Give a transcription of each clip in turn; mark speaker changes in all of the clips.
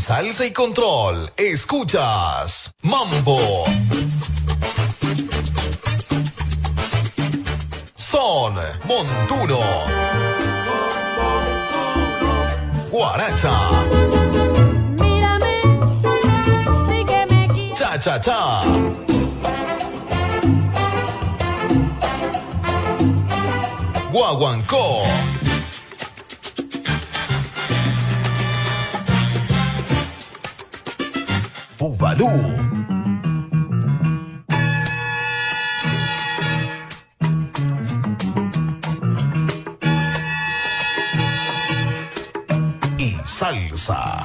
Speaker 1: Salsa y Control escuchas Mambo. Son Montuno. Guaracha.
Speaker 2: Mírame, sí
Speaker 1: Cha cha cha. Guaguancó. Badú. Y salsa.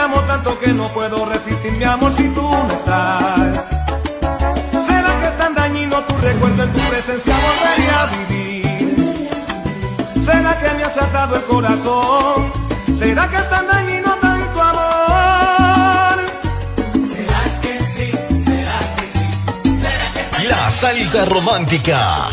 Speaker 3: amo tanto que no puedo resistir mi amor si tú no estás. ¿Será que es tan dañino tu recuerdo en tu presencia volvería a vivir? ¿Será que me has atado el corazón? ¿Será que es tan dañino tanto amor? ¿Será que sí? ¿Será que sí? ¿Será que es
Speaker 4: La salsa romántica.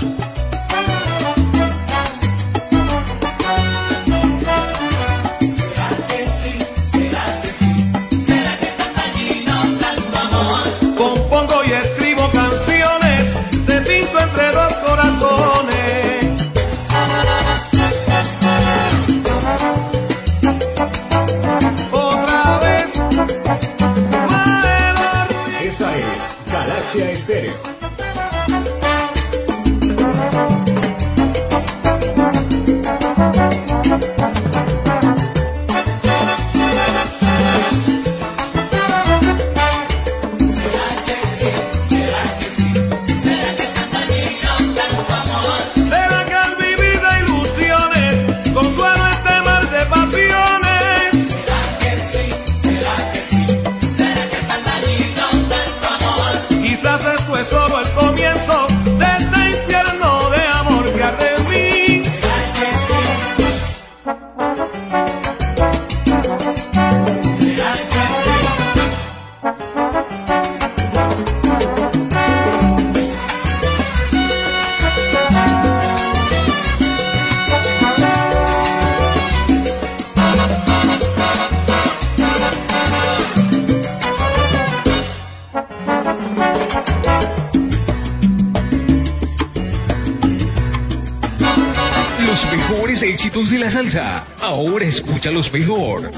Speaker 4: Escúchalos mejor.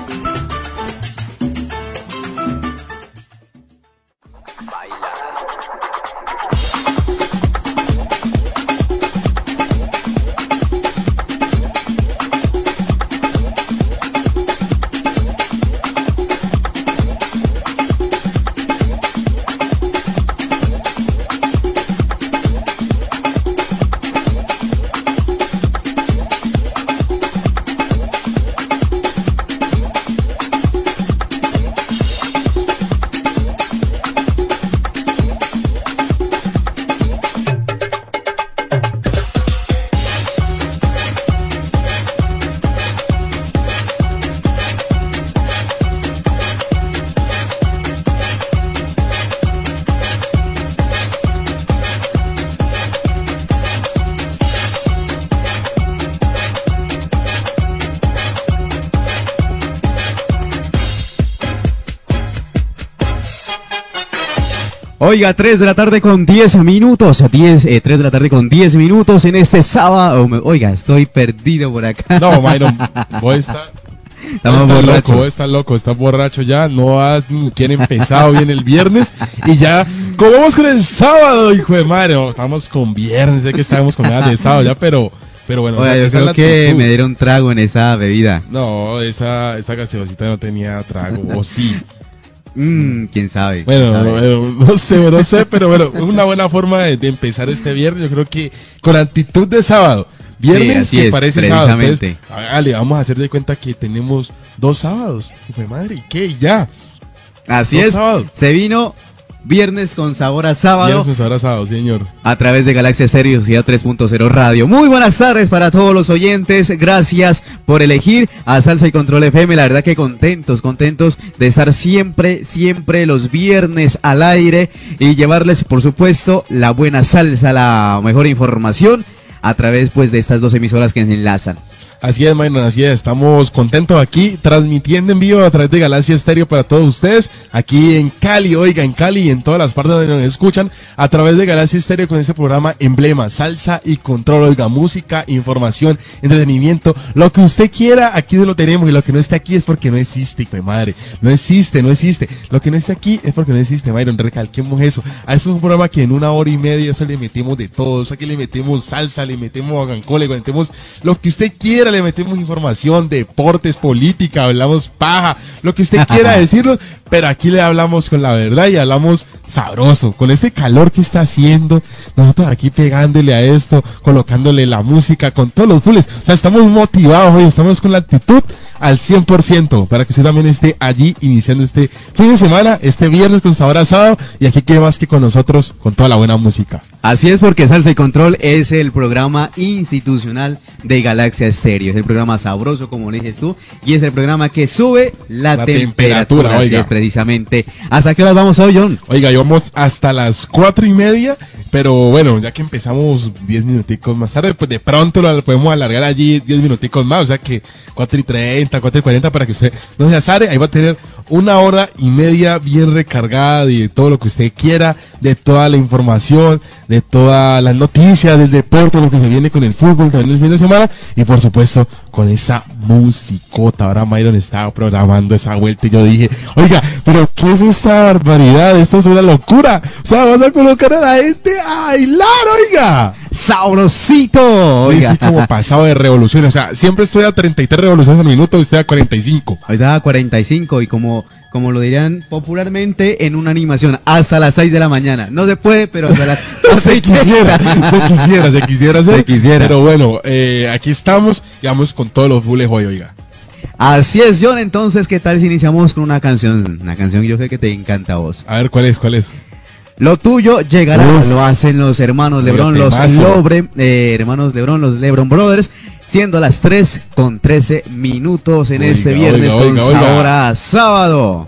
Speaker 5: Oiga, 3 de la tarde con 10 minutos. 10, eh, 3 de la tarde con 10 minutos en este sábado. Oiga, estoy perdido por acá.
Speaker 6: No, Myron, vos estás.
Speaker 5: Estamos
Speaker 6: estás
Speaker 5: borrachos.
Speaker 6: loco, vos estás loco, estás borracho ya, no has ni quien empezado bien el viernes y ya, ¿cómo vamos con el sábado, hijo de madre? Estamos con viernes, sé que estábamos con ganas de sábado ya, pero, pero bueno. o sea,
Speaker 5: yo creo que me dieron trago en esa bebida.
Speaker 6: No, esa, esa gaseosita no tenía trago, o sí.
Speaker 5: Quién sabe.
Speaker 6: Bueno,
Speaker 5: quién sabe.
Speaker 6: bueno, no sé, no sé, pero bueno, es una buena forma de, de empezar este viernes. Yo creo que con actitud de sábado. Viernes
Speaker 5: Sí, así
Speaker 6: que
Speaker 5: es,
Speaker 6: parece sábado. Entonces, vamos a hacer de cuenta que tenemos dos sábados. Hijo de madre, ¿y qué? Ya.
Speaker 5: Así
Speaker 6: Dos
Speaker 5: es.
Speaker 6: sábados.
Speaker 5: Se vino viernes con sabor a sábado.
Speaker 6: Viernes con sabor a sábado, señor.
Speaker 5: a través de Galaxia Stereo Sociedad 3.0 Radio. Muy buenas tardes para todos los oyentes. Gracias por elegir a Salsa y Control FM. La verdad que contentos, contentos de estar siempre, siempre los viernes al aire y llevarles, por supuesto, la buena salsa, la mejor información a través pues de estas dos emisoras que se enlazan.
Speaker 6: Así es, Myron, así es. Estamos contentos aquí, transmitiendo en vivo a través de Galaxia Estéreo para todos ustedes, aquí en Cali, oiga, en Cali y en todas las partes donde nos escuchan, a través de Galaxia Estéreo con este programa emblema, salsa y control, oiga, música, información, entretenimiento, lo que usted quiera, aquí lo tenemos y lo que no esté aquí es porque no existe, hijo de madre. No existe, no existe. Lo que no esté aquí es porque no existe, Myron, recalquemos eso. Eso es un programa que en una hora y media eso le metemos de todo, eso aquí le metemos salsa, le metemos agancole, le metemos lo que usted quiera, le metemos información, deportes, política, hablamos paja, lo que usted quiera decirnos, pero aquí le hablamos con la verdad y hablamos sabroso, con este calor que está haciendo, nosotros aquí pegándole a esto, colocándole la música, con todos los fulles, o sea, estamos motivados hoy, estamos con la actitud al 100% para que usted también esté allí iniciando este fin de semana, este viernes con sabor a sábado y aquí que más que con nosotros con toda la buena música.
Speaker 5: Así es porque Salsa y Control es el programa institucional de Galaxia Estéreo. Es el programa sabroso, como le dices tú, y es el programa que sube la,
Speaker 6: La
Speaker 5: temperatura.
Speaker 6: temperatura,
Speaker 5: así
Speaker 6: oiga.
Speaker 5: es, precisamente. ¿Hasta qué horas vamos hoy, John?
Speaker 6: Oiga, íbamos hasta las cuatro y media, pero bueno, ya que empezamos diez minuticos más tarde, pues de pronto lo podemos alargar allí diez minuticos más, o sea que cuatro y treinta, cuatro y cuarenta para que usted no se azare, ahí va a tener una hora y media bien recargada de todo lo que usted quiera, de toda la información, de todas las noticias del deporte, lo que se viene con el fútbol también el fin de semana, y por supuesto con esa musicota. Ahora Myron estaba programando esa vuelta y yo dije, oiga, pero ¿qué es esta barbaridad? Esto es una locura. O sea, vas a colocar a la gente a bailar, oiga.
Speaker 5: ¡Sabrosito!
Speaker 6: Oiga. Estoy como pasado de revoluciones. O sea, siempre estoy a 33 revoluciones al minuto y estoy a 45.
Speaker 5: Ahorita a 45 y como, como lo dirían popularmente en una animación, hasta las 6 de la mañana. No se puede, pero hasta las
Speaker 6: se quisiera, se quisiera, se quisiera hacer.
Speaker 5: Se quisiera.
Speaker 6: Pero bueno, eh, aquí estamos y vamos con todos los fulles hoy, oiga.
Speaker 5: Así es, John. Entonces, ¿qué tal si iniciamos con una canción? Una canción que yo sé que te encanta a vos.
Speaker 6: A ver, ¿cuál es? ¿Cuál es?
Speaker 5: Lo tuyo llegará,
Speaker 6: Uf.
Speaker 5: lo hacen los hermanos Lebron, los. Lobre, eh, hermanos Lebron, los Lebron Brothers, siendo las 3 con 13 minutos en
Speaker 6: Oiga,
Speaker 5: este viernes
Speaker 6: oiga,
Speaker 5: con
Speaker 6: oiga, oiga.
Speaker 5: sabor a sábado.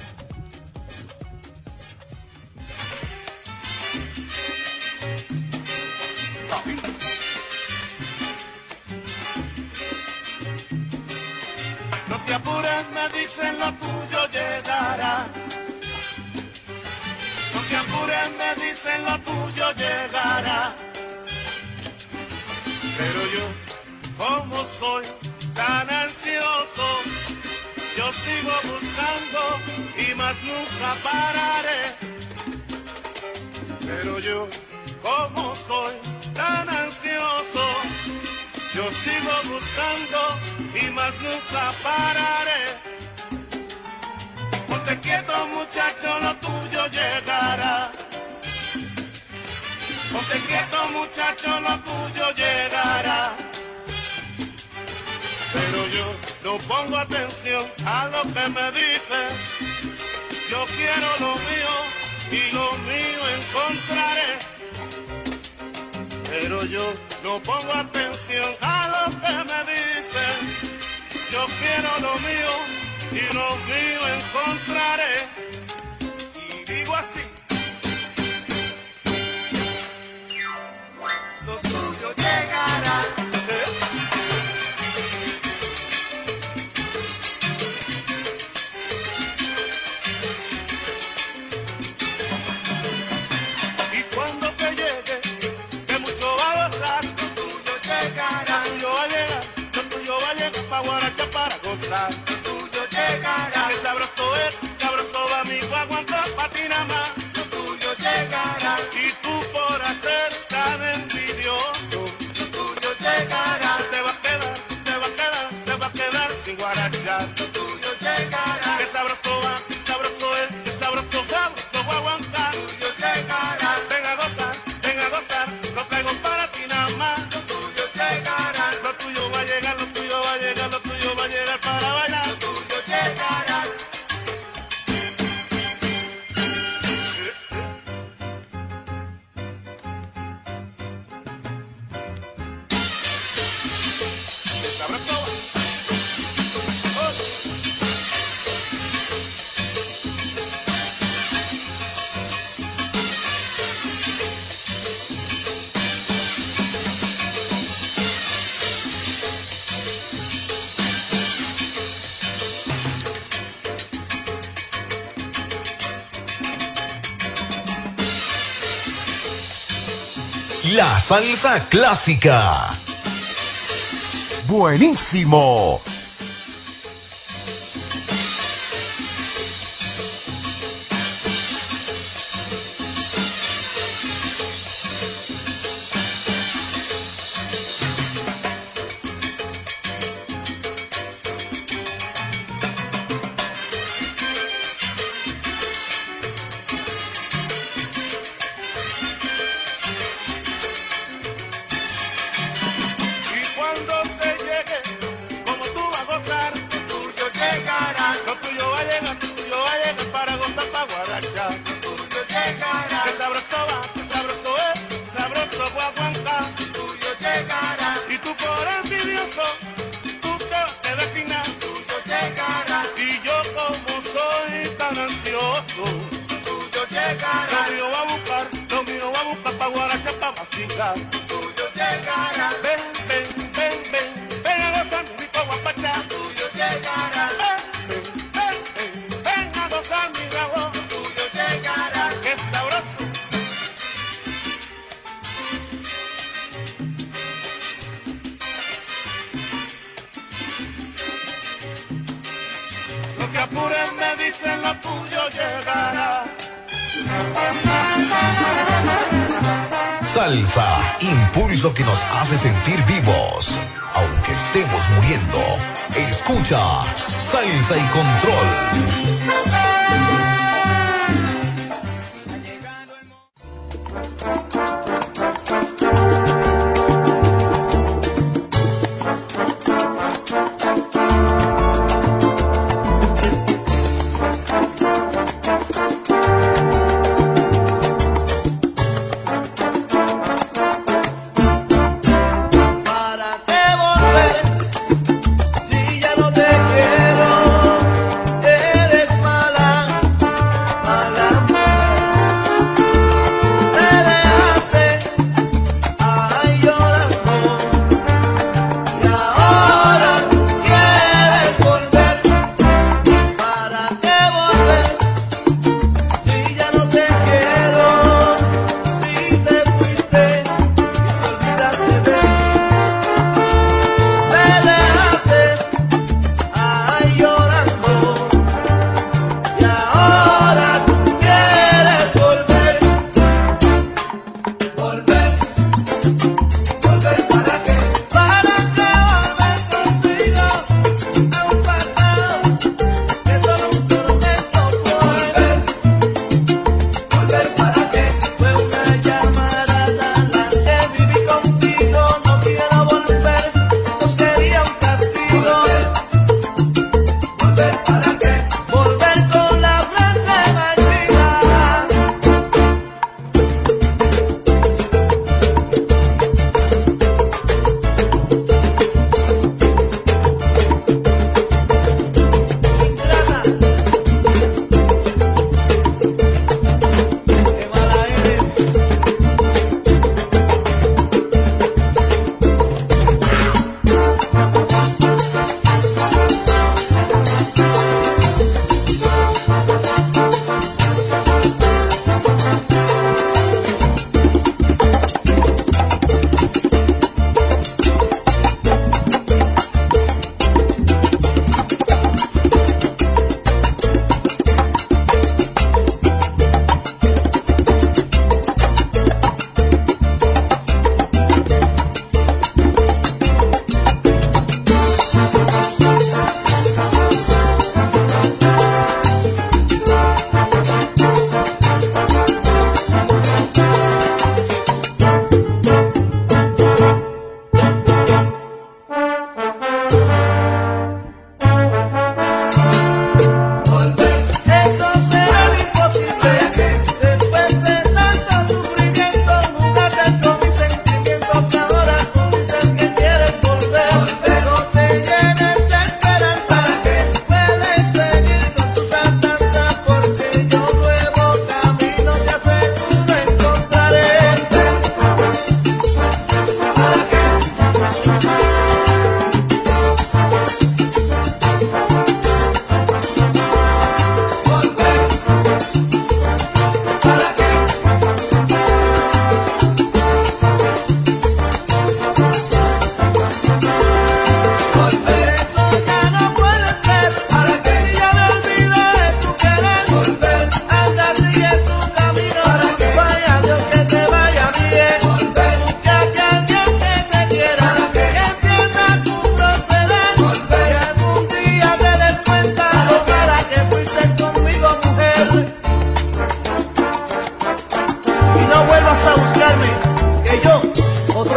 Speaker 7: soy tan ansioso. Yo sigo buscando y más nunca pararé. Pero yo, como soy tan ansioso, yo sigo buscando y más nunca pararé. Ponte quieto muchacho, lo tuyo llegará. Ponte quieto muchacho, lo tuyo llegará. No pongo atención a lo que me dice. Yo quiero lo mío y lo mío encontraré. Pero yo no pongo atención a lo que me dice. Yo quiero lo mío y lo mío encontraré.
Speaker 8: salsa clásica. Buenísimo.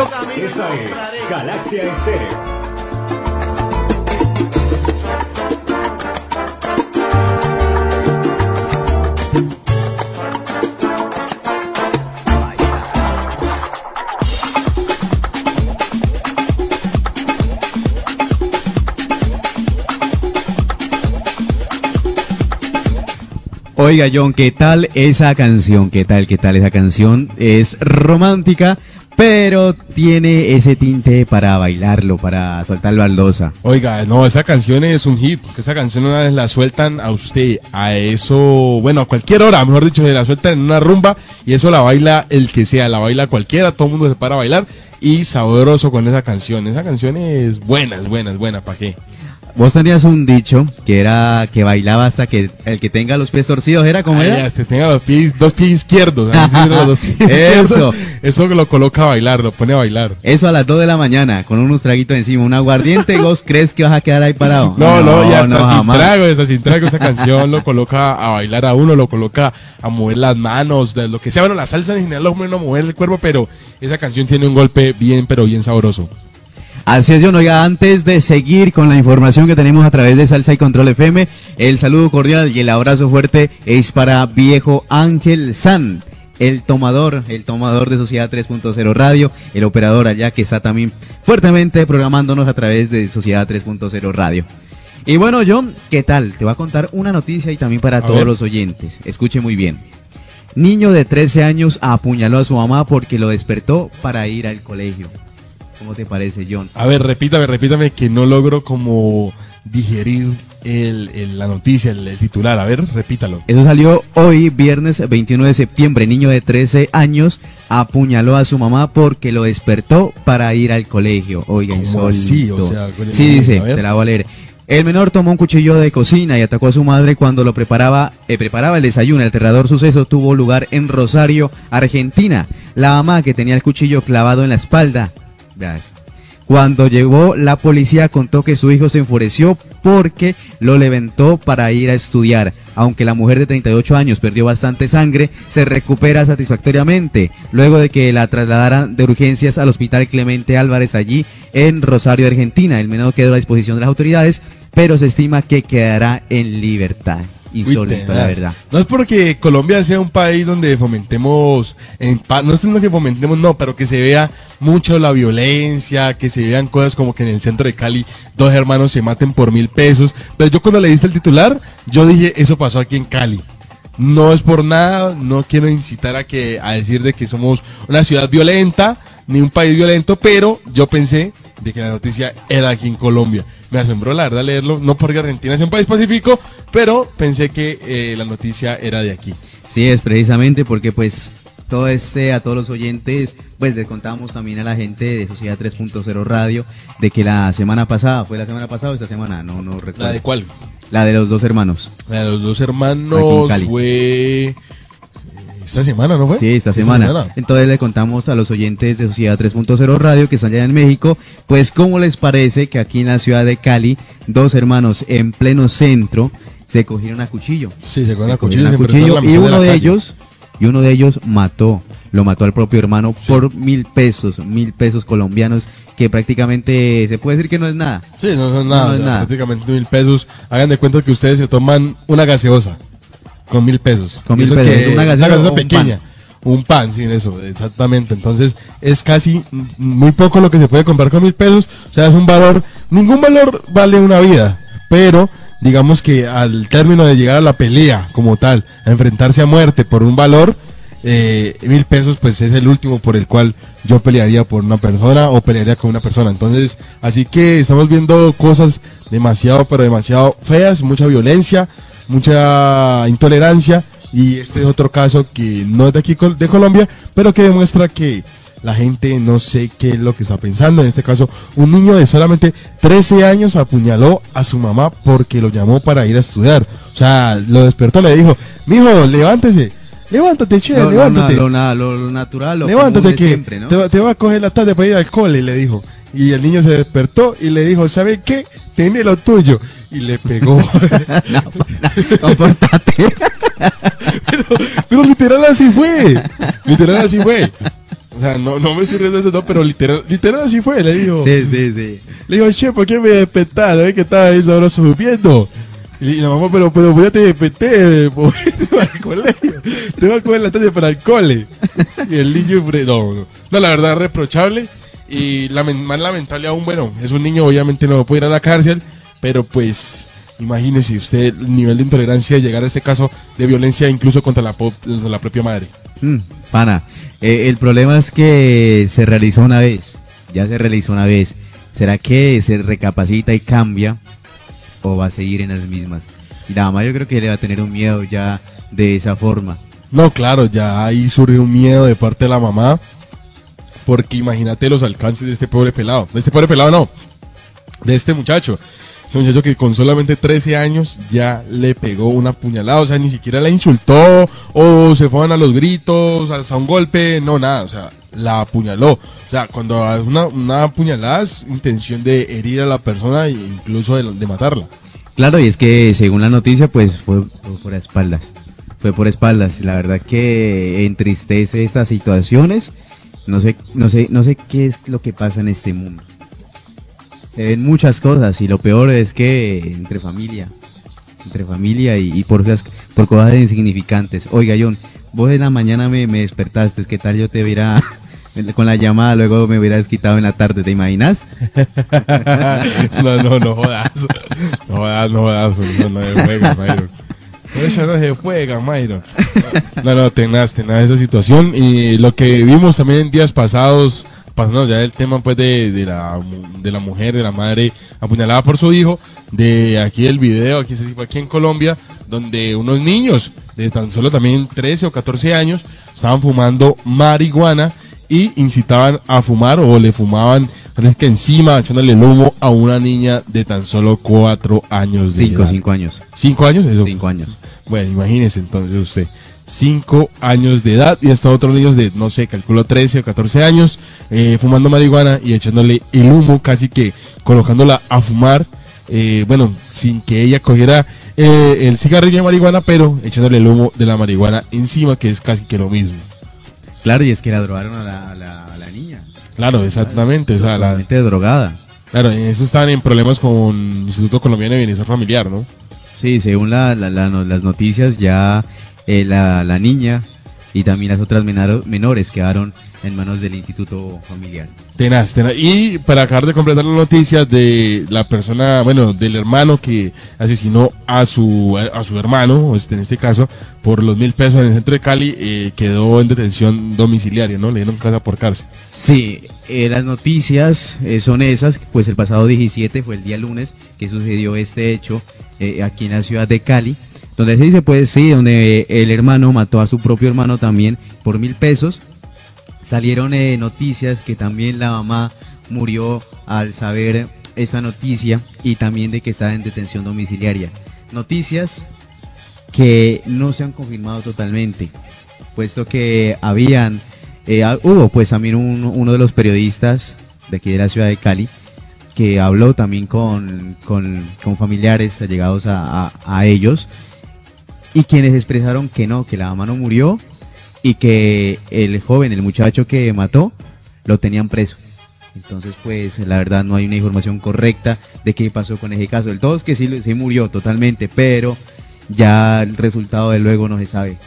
Speaker 3: Esta es Galaxia Estéreo.
Speaker 5: Oiga, John, ¿qué tal esa canción? ¿Qué tal, qué tal esa canción? Es romántica, pero tiene ese tinte para bailarlo, para soltar baldosa.
Speaker 6: Oiga, no, esa canción es un hit. Esa canción una vez la sueltan a usted, a eso, bueno, a cualquier hora, mejor dicho, se la sueltan en una rumba y eso la baila el que sea, la baila cualquiera, todo el mundo se para a bailar y sabroso con esa canción. Esa canción es buena, es buena, es buena, ¿para qué?
Speaker 5: Vos tenías un dicho que era que bailaba hasta que el que tenga los pies torcidos era como era.
Speaker 6: este tenga los pies, dos pies izquierdos. dos pies
Speaker 5: Eso.
Speaker 6: izquierdos. Eso que lo coloca a bailar, lo pone a bailar.
Speaker 5: Eso a las 2 de la mañana, con unos traguitos encima, un aguardiente, ¿vos crees que vas a quedar ahí parado?
Speaker 6: No, no, ya está sin
Speaker 5: jamás.
Speaker 6: trago, está sin trago. Esa canción lo coloca a bailar a uno, lo coloca a mover las manos, de lo que sea. Bueno, la salsa en general lo pone a mover el cuerpo, pero esa canción tiene un golpe bien, pero bien sabroso.
Speaker 5: Así es, John. Oiga, antes de seguir con la información que tenemos a través de Salsa y Control FM, el saludo cordial y el abrazo fuerte es para viejo Ángel San, el tomador, el tomador de Sociedad 3.0 Radio, el operador allá que está también fuertemente programándonos a través de Sociedad 3.0 Radio. Y bueno, John, ¿qué tal? Te voy a contar una noticia y también para
Speaker 6: A
Speaker 5: todos
Speaker 6: ver.
Speaker 5: los oyentes. Escuche muy bien. Niño de 13 años apuñaló a su mamá porque lo despertó para ir al colegio. ¿Cómo te parece, John?
Speaker 6: A ver, repítame, repítame que no logro como digerir el, el- la noticia, el, el titular. A ver, repítalo.
Speaker 5: Eso salió hoy, viernes 21 de septiembre. Niño de 13 años apuñaló a su mamá porque lo despertó para ir al colegio. Oiga,
Speaker 6: ¿Cómo así? O sea, ¿cuál es
Speaker 5: sí, dice, te la voy a leer. El menor tomó un cuchillo de cocina y atacó a su madre cuando lo preparaba, eh, preparaba el desayuno. El aterrador suceso tuvo lugar en Rosario, Argentina. La mamá que tenía el cuchillo clavado en la espalda. Cuando llegó la policía contó que su hijo se enfureció porque lo levantó para ir a estudiar. Aunque la mujer de 38 años perdió bastante sangre, se recupera satisfactoriamente luego de que la trasladaran de urgencias al hospital Clemente Álvarez allí en Rosario, Argentina. El menor quedó a disposición de las autoridades, pero se estima que quedará en libertad. Insólito, la verdad.
Speaker 6: No es porque Colombia sea un país donde fomentemos, en no es diciendo que fomentemos, no, pero que se vea mucho la violencia, que se vean cosas como que en el centro de Cali dos hermanos se maten por mil pesos. Pero yo cuando leíste el titular, yo dije, eso pasó aquí en Cali. No es por nada, no quiero incitar a que a decir de que somos una ciudad violenta ni un país violento, pero yo pensé de que la noticia era aquí en Colombia. Me asombró la verdad leerlo, no porque Argentina sea un país pacífico, pero pensé que eh, la noticia era de aquí.
Speaker 5: Sí, es precisamente porque pues todo este, a todos los oyentes, pues les contamos también a la gente de Sociedad 3.0 Radio de que la semana pasada, fue la semana pasada o esta semana, no, no recuerdo.
Speaker 6: ¿La de cuál?
Speaker 5: La de los dos hermanos.
Speaker 6: La de los dos hermanos fue esta semana, ¿no fue?
Speaker 5: Sí, esta semana. Entonces le contamos a los oyentes de Sociedad 3.0 Radio que están allá en México, pues cómo les parece que aquí en la ciudad de Cali, dos hermanos en pleno centro se cogieron a cuchillo.
Speaker 6: Sí, se
Speaker 5: cogieron a
Speaker 6: se
Speaker 5: cuchillo
Speaker 6: a
Speaker 5: y
Speaker 6: de
Speaker 5: uno de ellos y uno de ellos mató lo mató al propio hermano por mil pesos mil pesos colombianos que prácticamente se puede decir que no es nada
Speaker 6: Sí, no son nada,
Speaker 5: No es nada.
Speaker 6: prácticamente mil pesos. Hagan de cuenta que ustedes se toman una gaseosa con mil pesos.
Speaker 5: Con mil
Speaker 6: eso
Speaker 5: pesos,
Speaker 6: que-
Speaker 5: una gaseosa o un
Speaker 6: pequeña. Un pan, sí, eso, exactamente. Entonces, es casi muy poco lo que se puede comprar con mil pesos. O sea, es un valor, ningún valor vale una vida, pero digamos que al término de llegar a la pelea como tal, a enfrentarse a muerte por un valor, eh, mil pesos pues es el último por el cual yo pelearía por una persona o pelearía con una persona. Entonces, así que estamos viendo cosas demasiado, pero demasiado feas, mucha violencia, mucha intolerancia y este es otro caso que no es de aquí de Colombia, pero que demuestra que la gente no sé qué es lo que está pensando. En este caso, un niño de solamente 13 años apuñaló a su mamá porque lo llamó para ir a estudiar. O sea, lo despertó, le dijo, mijo, levántese, levántate, che, levántate.
Speaker 5: lo, na- lo- lo natural lo
Speaker 6: Levántate que
Speaker 5: siempre, ¿no?
Speaker 6: te, va- te va a coger la tarde para ir al cole, le dijo. Y el niño se despertó y le dijo, ¿sabe qué? Tiene lo tuyo. Y le pegó.
Speaker 5: Compórtate.
Speaker 6: pero literal así fue. Literal así fue. O sea, no, no me estoy riendo de eso, no, pero literal, literal así fue, le dijo.
Speaker 5: Sí, sí, sí.
Speaker 6: Le digo, che, ¿por qué me despertaron? ¿Eh? que estaba ahí sabroso durmiendo? Y la mamá, pero, pero pues ya te desperté, pues, te vas al colegio, te vas a comer la tarde para el cole. Y el niño, no, no, no, la verdad, reprochable. Y más lamentable aún, bueno, es un niño, obviamente no puede ir a la cárcel, pero pues, imagínese usted el nivel de intolerancia de llegar a este caso de violencia incluso contra la, po- contra la propia madre.
Speaker 5: Mm, pana, eh, el problema es que se realizó una vez, ya se realizó una vez. ¿Será que se recapacita y cambia o va a seguir en las mismas? Y la mamá yo creo que le va a tener un miedo ya de esa forma.
Speaker 6: No, claro, ya ahí surgió un miedo de parte de la mamá. Porque imagínate los alcances de este pobre pelado. De este pobre pelado no. De este muchacho. Muchacho que con solamente 13 años ya le pegó una puñalada. O sea, ni siquiera la insultó o se fueron a los gritos, hasta un golpe. No, nada. O sea, la apuñaló. O sea, cuando hay una, una puñalada es intención de herir a la persona e incluso de, de matarla.
Speaker 5: Claro, y es que según la noticia, pues fue, fue por espaldas. Fue por espaldas. La verdad que entristece estas situaciones. No sé, no sé, no sé qué es lo que pasa en este mundo. Se ven muchas cosas y lo peor es que entre familia, entre familia y, y por por cosas insignificantes. Oiga, John, vos en la mañana me, me despertaste, ¿qué tal yo te hubiera con la llamada, luego me hubieras quitado en la tarde, ¿te imaginas?
Speaker 6: no, no, no jodas. No jodas, no jodas. No, no se juega, Mayron. Eso no se juega, Mayron. No, no, tenaz, tenaz esa situación. Y lo que vimos también en días pasados, pasando ya el tema pues de, de, la, de la mujer, de la madre apuñalada por su hijo, de aquí el video, aquí se aquí en Colombia, donde unos niños de tan solo también 13 o 14 años estaban fumando marihuana y incitaban a fumar o le fumaban parece que encima echándole el humo a una niña de tan solo cuatro años de
Speaker 5: Cinco,
Speaker 6: edad.
Speaker 5: cinco años.
Speaker 6: ¿Cinco años? Eso.
Speaker 5: Cinco años.
Speaker 6: Bueno, imagínese entonces usted. Cinco años de edad y hasta otros niños de, no sé, calculo 13 o 14 años, eh, fumando marihuana y echándole el humo, casi que colocándola a fumar, eh, bueno, sin que ella cogiera eh, el cigarrillo de marihuana, pero echándole el humo de la marihuana encima, que es casi que lo mismo.
Speaker 5: Claro, y es que la drogaron a la, a la, a la niña.
Speaker 6: Claro, exactamente. O sea, la,
Speaker 5: drogada.
Speaker 6: claro, eso estaban en problemas con el Instituto Colombiano de Bienestar Familiar, ¿no?
Speaker 5: Sí, según la, la- las noticias, ya eh, la, la niña y también las otras menaro- menores quedaron en manos del Instituto Familiar.
Speaker 6: Tenaz, tenaz. Y para acabar de completar la noticia de la persona, bueno, del hermano que asesinó a su, a, a su hermano, este, en este caso, por los mil pesos en el centro de Cali, eh, quedó en detención domiciliaria, ¿no? Le dieron casa por cárcel.
Speaker 5: Sí, eh, las noticias eh, son esas, pues el pasado 17 fue el día lunes que sucedió este hecho eh, aquí en la ciudad de Cali, donde se dice, pues sí, donde el hermano mató a su propio hermano también por mil pesos. Salieron eh, noticias que también la mamá murió al saber esa noticia y también de que está en detención domiciliaria. Noticias que no se han confirmado totalmente, puesto que habían, eh, hubo pues también un- uno de los periodistas de aquí de la ciudad de Cali que habló también con, con, con familiares allegados a- a ellos y quienes expresaron que no, que la mamá no murió y que el joven, el muchacho que mató, lo tenían preso. Entonces, pues, la verdad no hay una información correcta de qué pasó con ese caso. El todo es que sí, sí murió totalmente, pero ya el resultado de luego no se sabe.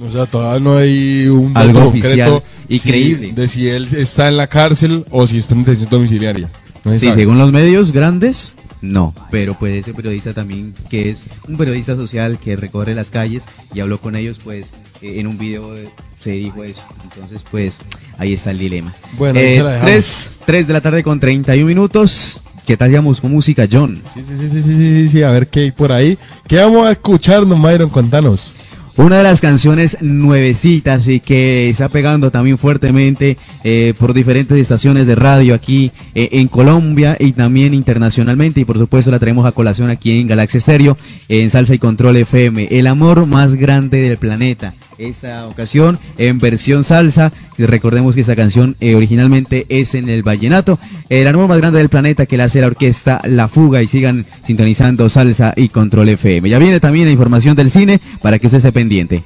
Speaker 6: O sea, todavía no hay un
Speaker 5: Algo
Speaker 6: dato
Speaker 5: oficial
Speaker 6: concreto
Speaker 5: y
Speaker 6: si-
Speaker 5: creíble.
Speaker 6: de si él está en la cárcel o si está en detención domiciliaria. No
Speaker 5: Sí,
Speaker 6: sabe.
Speaker 5: según los medios grandes, no. Pero pues ese periodista también, que es un periodista social que recorre las calles y habló con ellos, pues eh, en un video eh, se dijo eso. Entonces, pues ahí está el dilema.
Speaker 6: Bueno, ahí
Speaker 5: Eh,
Speaker 6: se la dejamos.
Speaker 5: 3, 3 de la tarde con 31 minutos. ¿Qué tal llamamos con música, John?
Speaker 6: Sí, sí, sí, sí, sí, sí, sí, a ver qué hay por ahí. ¿Qué vamos a escucharnos, Myron? Contanos.
Speaker 5: Una de las canciones nuevecitas y que está pegando también fuertemente eh, por diferentes estaciones de radio aquí eh, en Colombia y también internacionalmente y por supuesto la traemos a colación aquí en Galaxia Estéreo en Salsa y Control FM. El amor más grande del planeta. Esta ocasión en versión salsa. Recordemos que esta canción eh, originalmente es en el vallenato. El amor más grande del planeta que la hace la orquesta La Fuga y sigan sintonizando Salsa y Control FM. Ya viene también la información del cine para que usted esté pendiente.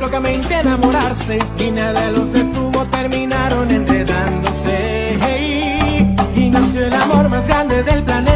Speaker 9: locamente enamorarse. Y nada los detuvo, terminaron enredándose. Hey, y nació el amor más grande del planeta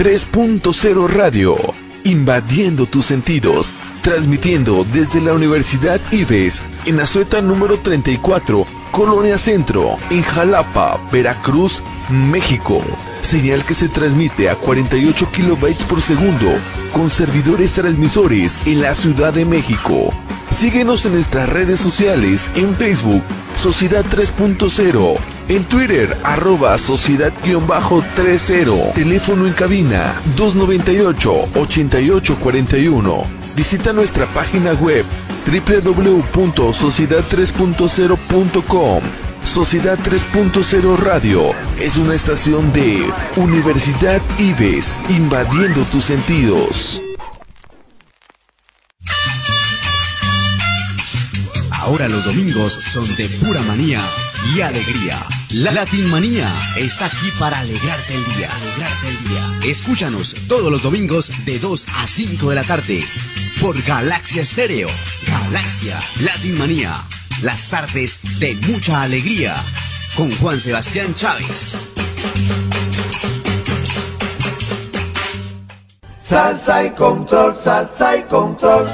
Speaker 8: 3.0 Radio, invadiendo tus sentidos, transmitiendo desde la Universidad Ives, en la sueta número 34, Colonia Centro, en Jalapa, Veracruz, México. Señal que se transmite a 48 kilobytes por segundo, con servidores transmisores en la Ciudad de México. Síguenos en nuestras redes sociales en Facebook, Sociedad 3.0 en Twitter, arroba sociedad-30. Teléfono en cabina 298-8841. Visita nuestra página web www.sociedad3.0.com. Sociedad 3.0 Radio es una estación de Universidad Ives, invadiendo tus sentidos.
Speaker 5: Ahora los domingos son de pura manía y alegría. La Latinmanía está aquí para alegrarte el día. Alegrarte el día. Escúchanos todos los domingos de 2 a 5 de la tarde por Galaxia Estéreo. Galaxia Latinmanía. Las tardes de mucha alegría con Juan Sebastián Chávez.
Speaker 10: Salsa y control, salsa y control.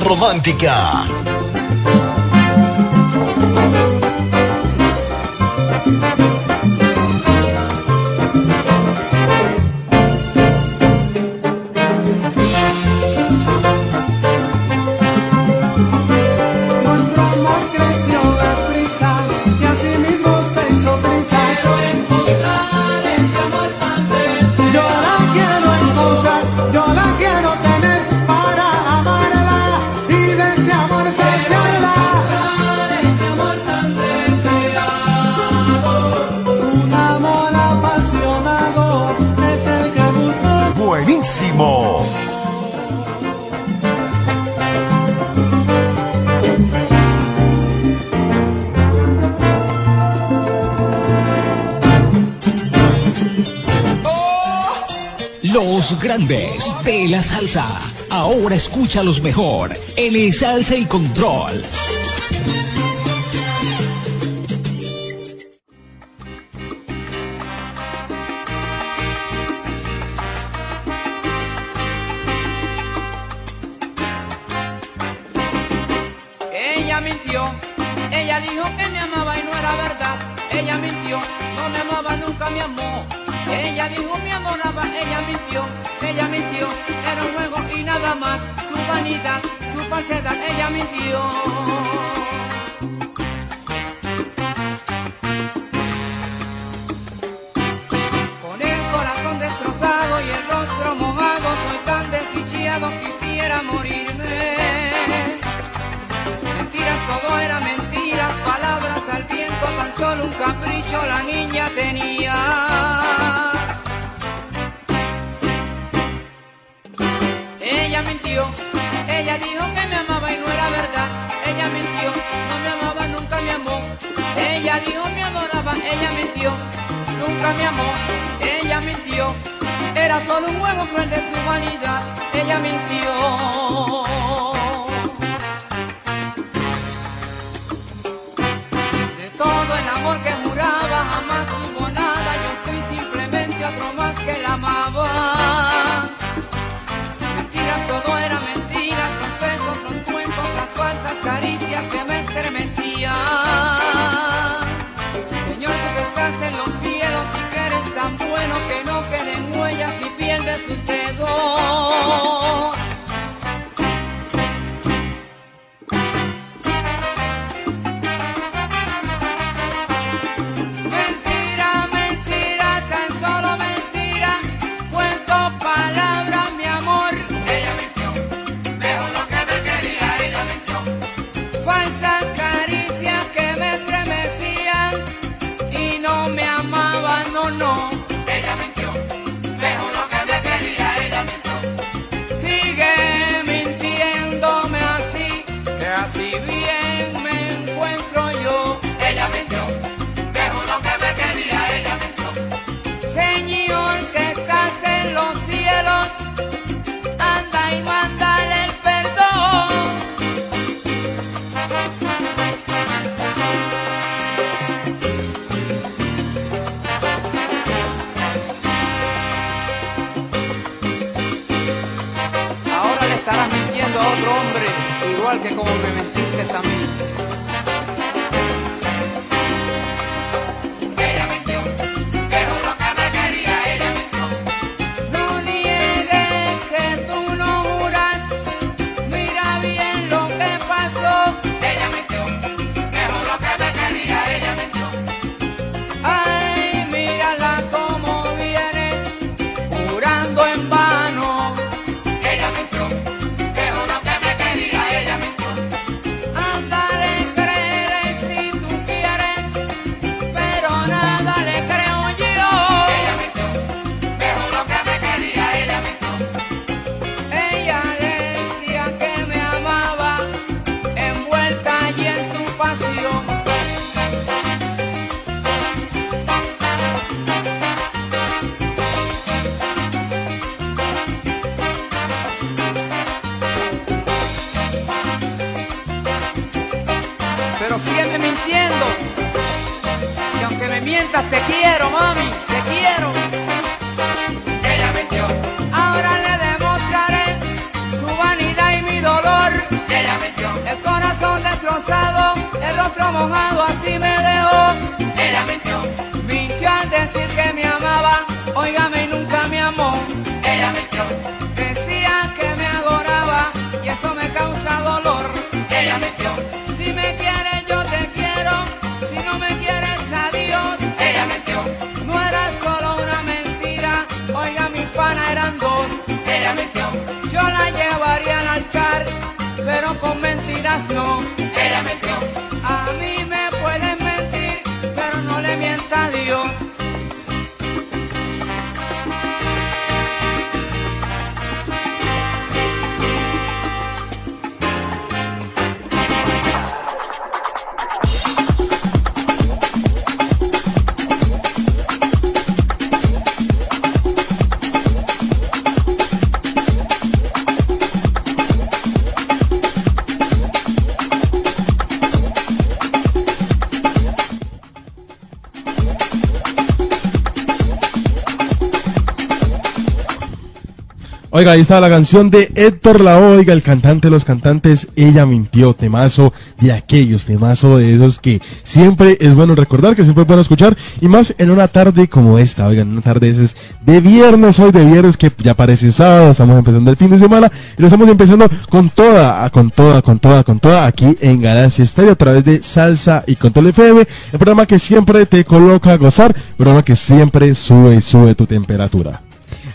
Speaker 4: romántica.
Speaker 1: de
Speaker 4: la salsa. Ahora escúchalos mejor en
Speaker 11: el Salsa y Control. Así igual que como me mentiste a mí.
Speaker 6: Ahí está la canción de Héctor La Oiga, el cantante de los cantantes. Ella mintió, temazo de aquellos, temazo de esos que siempre es bueno recordar, que siempre es bueno escuchar. Y más en una tarde como esta, oigan, una tarde de esas de viernes, hoy de viernes, que ya parece sábado, estamos empezando el fin de semana. Y lo estamos empezando con toda, con toda, con toda, con toda, aquí en Galaxia Estéreo a través de Salsa y Control FM. El programa que siempre te coloca a gozar, el programa que siempre sube, sube tu temperatura.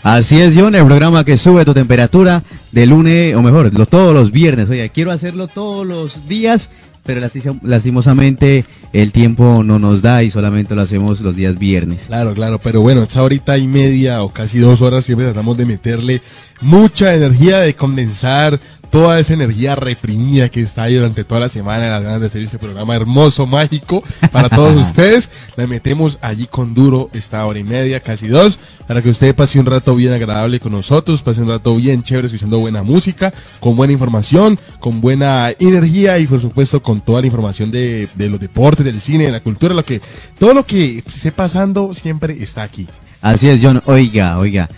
Speaker 5: Así es, John, el programa que sube tu temperatura de lunes, o mejor, los, todos los viernes. Oye, quiero hacerlo todos los días, pero lasti- lastimosamente el tiempo no nos da y solamente lo hacemos los días viernes.
Speaker 6: Claro, claro, pero bueno, esta horita y media o casi dos horas siempre tratamos de meterle mucha energía, de condensar toda esa energía reprimida que está ahí durante toda la semana, las ganas de hacer este programa hermoso, mágico para todos ustedes. La metemos allí con duro esta hora y media, casi dos, para que usted pase un rato bien agradable con nosotros, pase un rato bien chévere escuchando buena música, con buena información, con buena energía y por supuesto con toda la información de, los deportes, del cine, de la cultura, lo que, todo lo que esté pasando siempre está aquí.
Speaker 5: Así es, John. Oiga, oiga.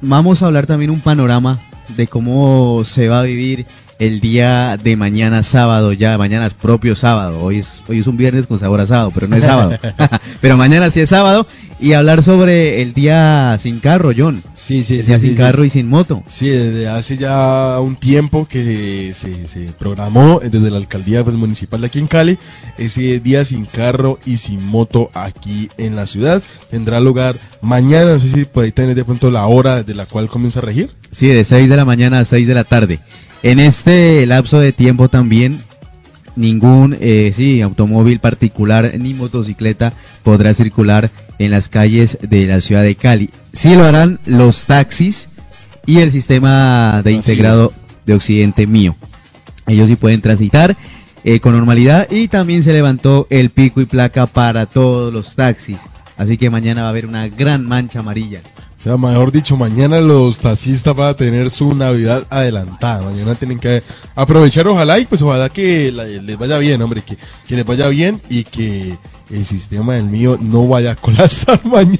Speaker 5: Vamos a hablar también un panorama de cómo se va a vivir el día de mañana sábado, ya mañana es propio sábado, hoy es, hoy es un viernes con sabor a sábado, pero no es sábado, pero mañana sí es sábado, y hablar sobre el día sin carro, John.
Speaker 6: Sí, sí,
Speaker 5: El
Speaker 6: sí,
Speaker 5: día
Speaker 6: sí,
Speaker 5: sin
Speaker 6: sí.
Speaker 5: carro y sin moto.
Speaker 6: Sí, desde hace ya un tiempo que se, se programó desde la alcaldía pues, municipal de aquí en Cali ese día sin carro y sin moto aquí en la ciudad. Tendrá lugar mañana, no sé si por ahí tenés de pronto la hora desde la cual comienza a regir.
Speaker 5: Sí, de 6 de la mañana a 6 de la tarde. En este lapso de tiempo también ningún eh, sí, automóvil particular ni motocicleta podrá circular en las calles de la ciudad de Cali. Sí lo harán los taxis y el sistema de integrado de Occidente mío. Ellos sí pueden transitar eh, con normalidad y también se levantó el pico y placa para todos los taxis. Así que mañana va a haber una gran mancha amarilla.
Speaker 6: Sea, mejor dicho, mañana los taxistas van a tener su Navidad adelantada. Mañana tienen que aprovechar, ojalá, y pues ojalá que les vaya bien, hombre, que, que les vaya bien y que el sistema del mío no vaya a colapsar mañana.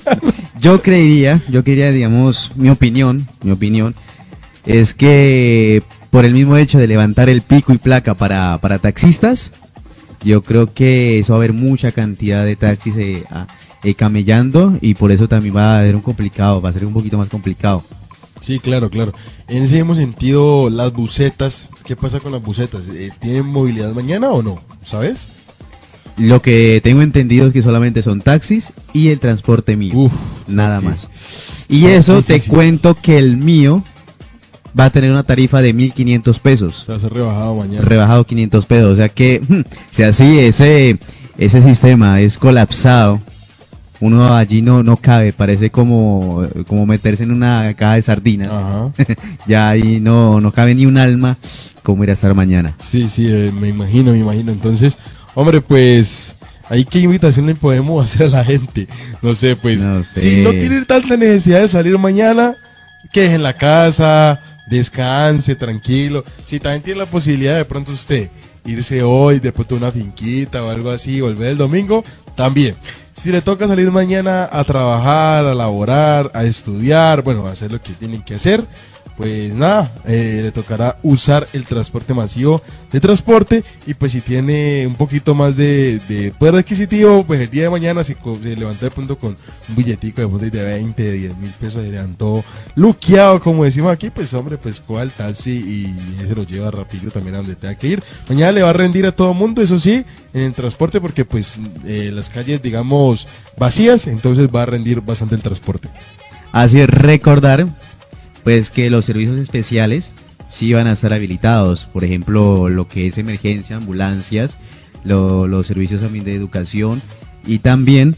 Speaker 5: Yo creería, yo quería, digamos, mi opinión, mi opinión, es que por el mismo hecho de levantar el pico y placa para, para taxistas, yo creo que eso va a haber mucha cantidad de taxis eh, a- eh, camellando y por eso también va a ser un complicado, va a ser un poquito más complicado.
Speaker 6: Sí, claro, claro. En ese mismo sentido, las bucetas, ¿qué pasa con las bucetas? Eh, ¿Tienen movilidad mañana o no? ¿Sabes?
Speaker 5: Lo que tengo entendido es que solamente son taxis y el transporte mío, nada más. Y eso te cuento que el mío va a tener una tarifa de 1.500 pesos.
Speaker 6: Se va a ser rebajado mañana.
Speaker 5: rebajado 500 pesos. O sea que, si así ese, ese sistema es colapsado, uno allí no, no cabe, parece como, como meterse en una caja de sardinas. ya ahí no, no cabe ni un alma como ir a estar mañana.
Speaker 6: Sí, sí, eh, me imagino, me imagino. Entonces, hombre, pues, ahí qué invitación le podemos hacer a la gente. No sé, pues,
Speaker 5: No sé.
Speaker 6: si no tiene tanta necesidad de salir mañana, quede en la casa, descanse, tranquilo. Si también tiene la posibilidad de pronto usted irse hoy, de pronto a una finquita o algo así, volver el domingo, también. Si le toca salir mañana a trabajar, a laborar, a estudiar, bueno, a hacer lo que tienen que hacer, pues nada, eh, le tocará usar el transporte masivo de transporte y pues si tiene un poquito más de, de poder adquisitivo, pues el día de mañana co- se levantó de pronto con un billetico de, pronto de 20, de 10 mil pesos, se levantó luqueado como decimos aquí, pues hombre, pues coja el taxi y se lo lleva rápido también a donde tenga que ir. Mañana le va a rendir a todo mundo, eso sí, en el transporte porque pues eh, las calles digamos vacías, entonces va a rendir bastante el transporte.
Speaker 5: Así es, recordar pues que los servicios especiales sí van a estar habilitados. Por ejemplo, lo que es emergencia, ambulancias, lo- los servicios también de educación y también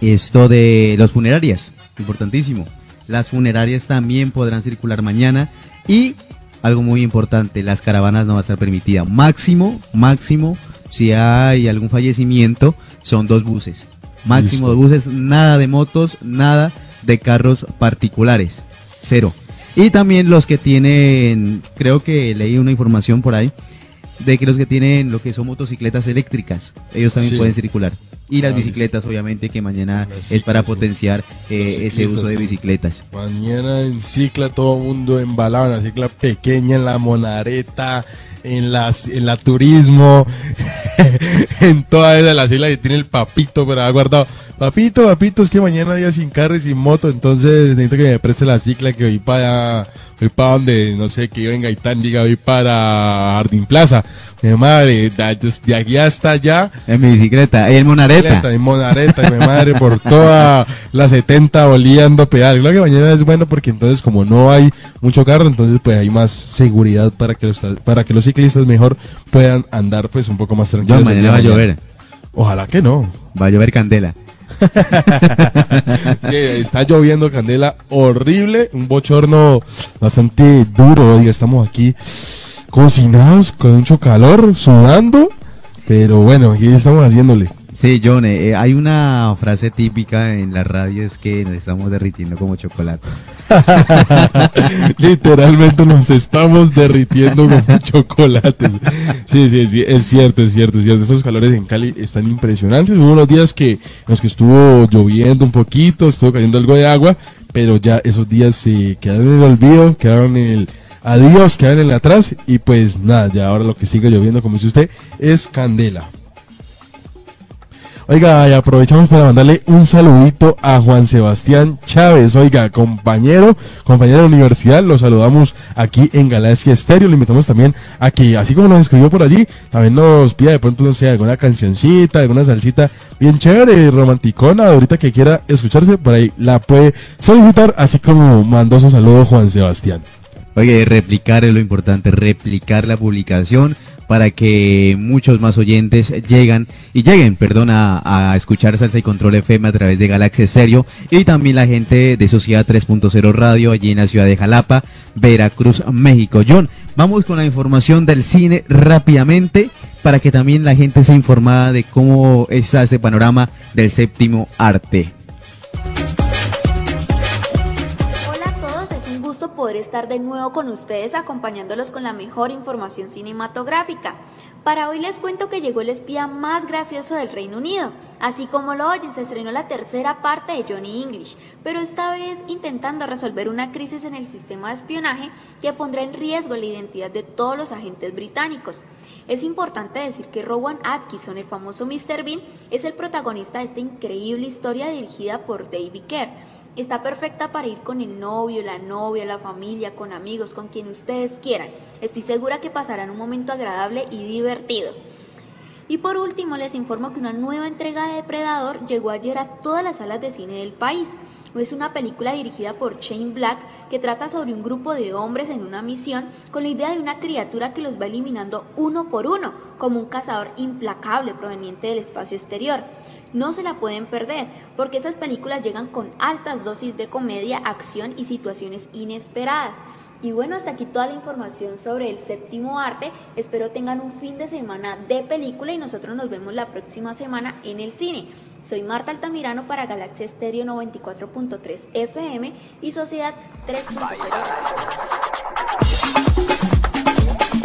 Speaker 5: esto de las funerarias, importantísimo. Las funerarias también podrán circular mañana y algo muy importante, las caravanas no va a estar permitida. Máximo, máximo, si hay algún fallecimiento, son dos buses. Máximo
Speaker 6: Listo.
Speaker 5: dos buses, nada de motos, nada de carros particulares. Cero. Y también los que tienen, creo que leí una información por ahí, de que los que tienen lo que son motocicletas eléctricas, ellos también
Speaker 6: Sí.
Speaker 5: pueden circular. Y las
Speaker 6: Ah,
Speaker 5: bicicletas, obviamente, que mañana es para potenciar eh, ese uso de bicicletas.
Speaker 6: Mañana en cicla todo el mundo embalado en la cicla pequeña, en la monareta, en las en la turismo, en toda esa la cicla que tiene el papito, pero ha guardado. Papito, papito, es que mañana día sin carro y sin moto, entonces necesito que me preste la cicla que voy para voy para donde, no sé, que yo en Gaitán diga voy para Jardín Plaza. Mi madre, de aquí hasta allá
Speaker 5: En mi bicicleta, en Monareta.
Speaker 6: en Monareta, y mi madre, por toda la 70 oliendo pedal. Creo que mañana es bueno porque entonces como no hay mucho carro, entonces pues hay más seguridad para que los, para que los ciclistas mejor puedan andar pues un poco más tranquilos. El
Speaker 5: mañana va a llover.
Speaker 6: Ojalá que no.
Speaker 5: Va a llover candela.
Speaker 6: Está lloviendo candela horrible, un bochorno bastante duro. Y estamos aquí cocinados con mucho calor, sudando, pero bueno, aquí estamos haciéndole.
Speaker 5: Sí, John, eh, hay una frase típica en la radio, es que nos estamos derritiendo como chocolate.
Speaker 6: Literalmente nos estamos derritiendo con chocolates. Sí, sí, sí, es cierto, es cierto, es cierto. Esos calores en Cali están impresionantes. Hubo unos días que, en los que estuvo lloviendo un poquito, estuvo cayendo algo de agua, pero ya esos días se quedaron en el olvido, quedaron en el adiós, quedaron en el atrás y pues nada, ya ahora lo que sigue lloviendo, como dice usted, es candela. Oiga, y aprovechamos para mandarle un saludito a Juan Sebastián Chávez. Oiga, compañero, compañero de la universidad, lo saludamos aquí en Galaxia Estéreo. Le invitamos también a que, así como nos escribió por allí, también nos pida de pronto, no sé, alguna cancioncita, alguna salsita bien chévere, romanticona, ahorita que quiera escucharse, por ahí la puede solicitar, así como mandó su saludo Juan Sebastián.
Speaker 5: Oye, replicar es lo importante, replicar la publicación para que muchos más oyentes llegan y lleguen, perdón, a, escuchar Salsa y Control FM a través de Galaxy Estéreo y también la gente de Sociedad 3.0 Radio allí en la ciudad de Jalapa, Veracruz, México. John, vamos con la información del cine rápidamente para que también la gente sea informada de cómo está ese panorama del séptimo arte.
Speaker 12: Poder estar de nuevo con ustedes acompañándolos con la mejor información cinematográfica. Para hoy les cuento que llegó el espía más gracioso del Reino Unido. Así como lo oyen, se estrenó la tercera parte de Johnny English, pero esta vez intentando resolver una crisis en el sistema de espionaje que pondrá en riesgo la identidad de todos los agentes británicos. Es importante decir que Rowan Atkinson, el famoso Mr. Bean, es el protagonista de esta increíble historia dirigida por David Kerr. Está perfecta para ir con el novio, la novia, la familia, con amigos, con quien ustedes quieran. Estoy segura que pasarán un momento agradable y divertido. Y por último les informo que una nueva entrega de Depredador llegó ayer a todas las salas de cine del país. Es una película dirigida por Shane Black que trata sobre un grupo de hombres en una misión con la idea de una criatura que los va eliminando uno por uno, como un cazador implacable proveniente del espacio exterior. No se la pueden perder, porque esas películas llegan con altas dosis de comedia, acción y situaciones inesperadas. Y bueno, hasta aquí toda la información sobre el séptimo arte. Espero tengan un fin de semana de película y nosotros nos vemos la próxima semana en el cine. Soy Marta Altamirano para Galaxia Estéreo 94.3 FM y Sociedad 3.0.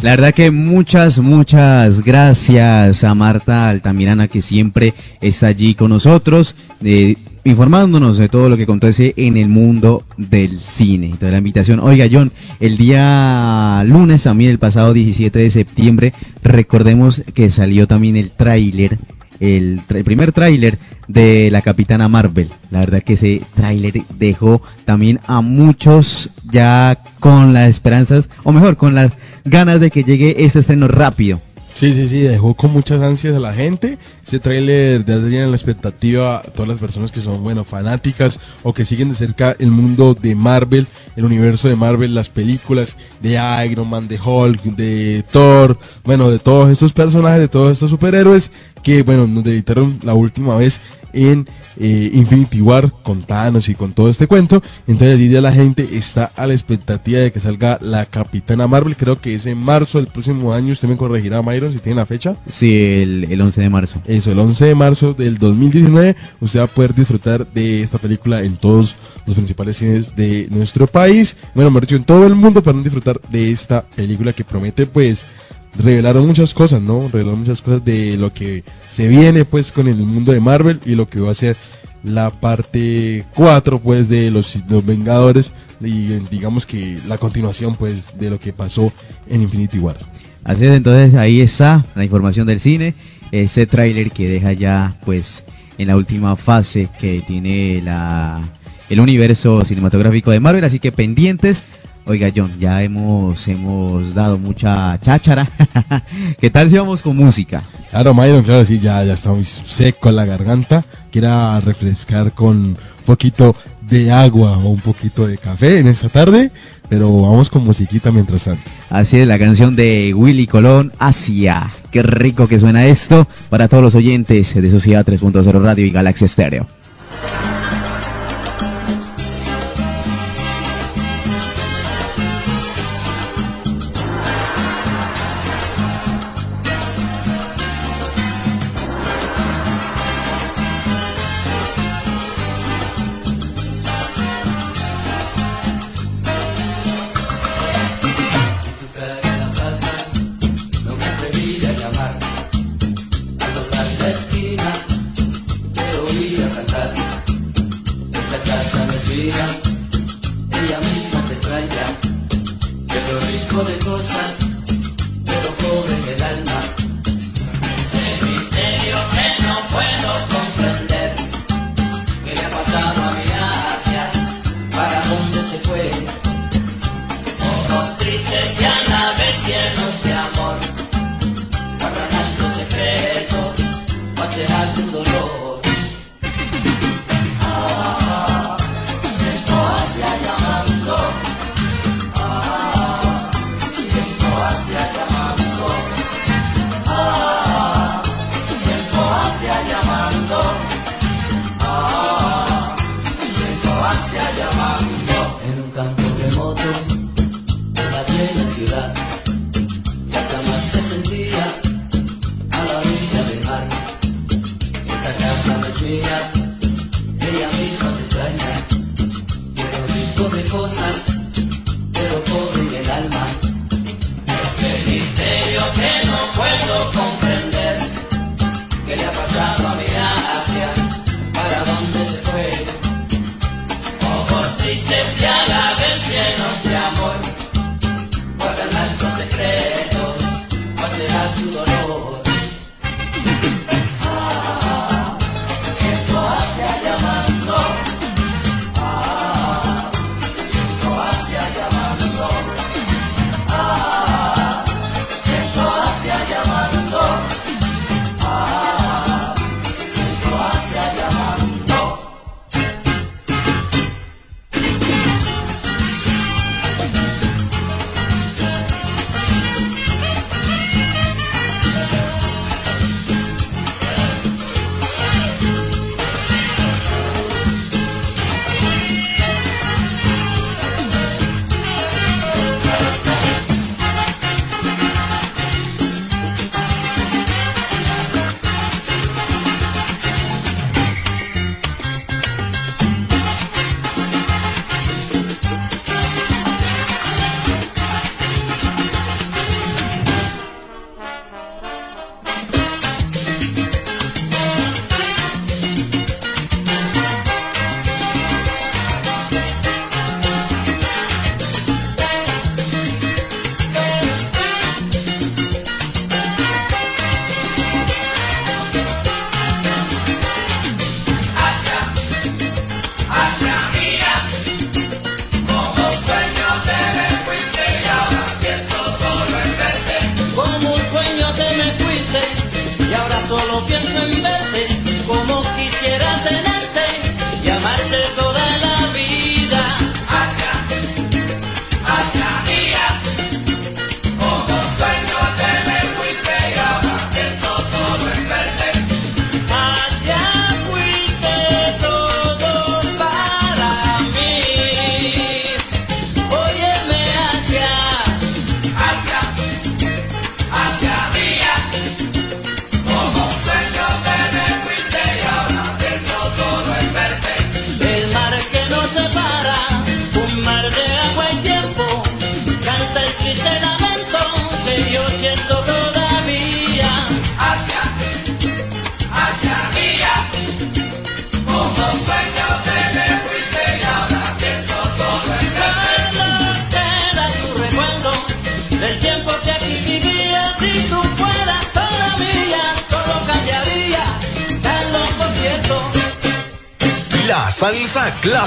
Speaker 5: La verdad que muchas, muchas gracias a Marta Altamirana que siempre está allí con nosotros, eh, informándonos de todo lo que acontece en el mundo del cine. Entonces la invitación, oiga John, el día lunes también, el pasado 17 de septiembre, recordemos que salió también el tráiler el, primer tráiler de la Capitana Marvel. La verdad que ese tráiler dejó también a muchos ya con las esperanzas, o mejor, con las ganas de que llegue ese estreno rápido.
Speaker 6: Sí, sí, sí, dejó con muchas ansias a la gente. Ese tráiler ya tiene la expectativa a todas las personas que son, bueno, fanáticas o que siguen de cerca el mundo de Marvel, el universo de Marvel, las películas de Iron Man, de Hulk, de Thor, bueno, de todos estos personajes, de todos estos superhéroes que, bueno, nos deleitaron la última vez en eh, Infinity War con Thanos y con todo este cuento. Entonces allí ya la gente está a la expectativa de que salga la Capitana Marvel. Creo que es en marzo del próximo año. Usted me corregirá, Myron, si tiene la fecha.
Speaker 5: Sí, el, el 11 de marzo.
Speaker 6: Eso, el 11 de marzo del 2019. Usted va a poder disfrutar de esta película en todos los principales cines de nuestro país. Bueno, me dicho, en todo el mundo para disfrutar de esta película que promete, pues, revelaron muchas cosas, ¿no? Revelaron muchas cosas de lo que se viene pues con el mundo de Marvel y lo que va a ser la parte 4 pues de los, los Vengadores y digamos que la continuación pues de lo que pasó en Infinity War.
Speaker 5: Así es, entonces ahí está la información del cine, ese tráiler que deja ya pues en la última fase que tiene la el universo cinematográfico de Marvel, así que pendientes. Oiga, John, ya hemos hemos dado mucha cháchara. ¿Qué tal si vamos con música?
Speaker 6: Claro, Myron, claro, sí, ya, ya está muy seco en la garganta. Quiera refrescar con un poquito de agua o un poquito de café en esta tarde, pero vamos con musiquita mientras tanto.
Speaker 5: Así es, la canción de Willy Colón, Asia. Qué rico que suena esto para todos los oyentes de Sociedad 3.0 Radio y Galaxia Stereo.
Speaker 13: love.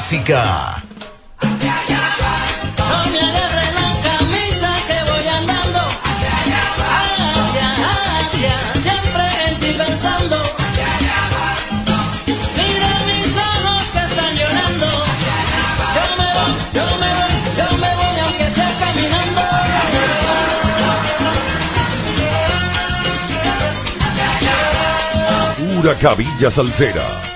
Speaker 13: Básica. Hacia allá va. No
Speaker 14: me agarre la camisa que voy andando. Hacia allá va. Hacia, hacia, siempre en ti pensando. Hacia allá va. Mira mis ojos que están llorando. Hacia allá va. Yo me voy, yo me voy,
Speaker 1: yo me voy aunque sea caminando. Hacia allá va.
Speaker 5: Pura cabilla salsera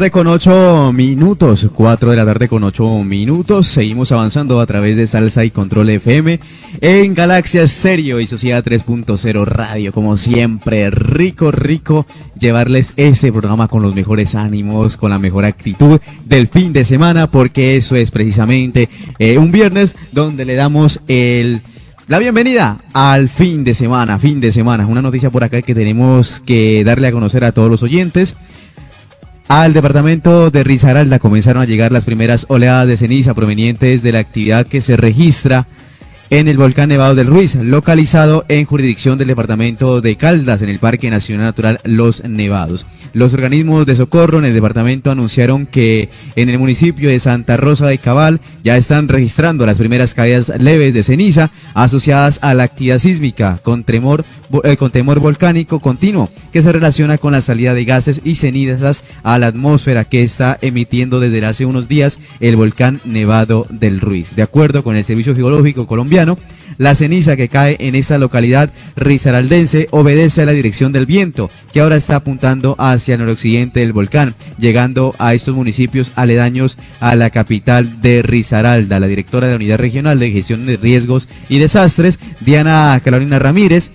Speaker 5: tarde con 8 minutos, 4 de la tarde con 8 minutos, seguimos avanzando a través de Salsa y Control FM en Galaxia Stereo y Sociedad 3.0 Radio, como siempre, rico, rico llevarles ese programa con los mejores ánimos, con la mejor actitud del fin de semana, porque eso es precisamente eh, un viernes donde le damos el... La bienvenida al fin de semana, fin de semana. Una noticia por acá que tenemos que darle a conocer a todos los oyentes. Al departamento de Risaralda comenzaron a llegar las primeras oleadas de ceniza provenientes de la actividad que se registra en el volcán Nevado del Ruiz, localizado en jurisdicción del departamento de Caldas, en el Parque Nacional Natural Los Nevados. Los organismos de socorro en el departamento anunciaron que en el municipio de Santa Rosa de Cabal ya están registrando las primeras caídas leves de ceniza asociadas a la actividad sísmica con tremor, eh, con temor volcánico continuo que se relaciona con la salida de gases y cenizas a la atmósfera que está emitiendo desde hace unos días el volcán Nevado del Ruiz. De acuerdo con el Servicio Geológico Colombiano, la ceniza que cae en esta localidad risaraldense obedece a la dirección del viento, que ahora está apuntando hacia el noroccidente del volcán, llegando a estos municipios aledaños a la capital de Risaralda. La directora de la Unidad Regional de Gestión de Riesgos y Desastres, Diana Carolina Ramírez,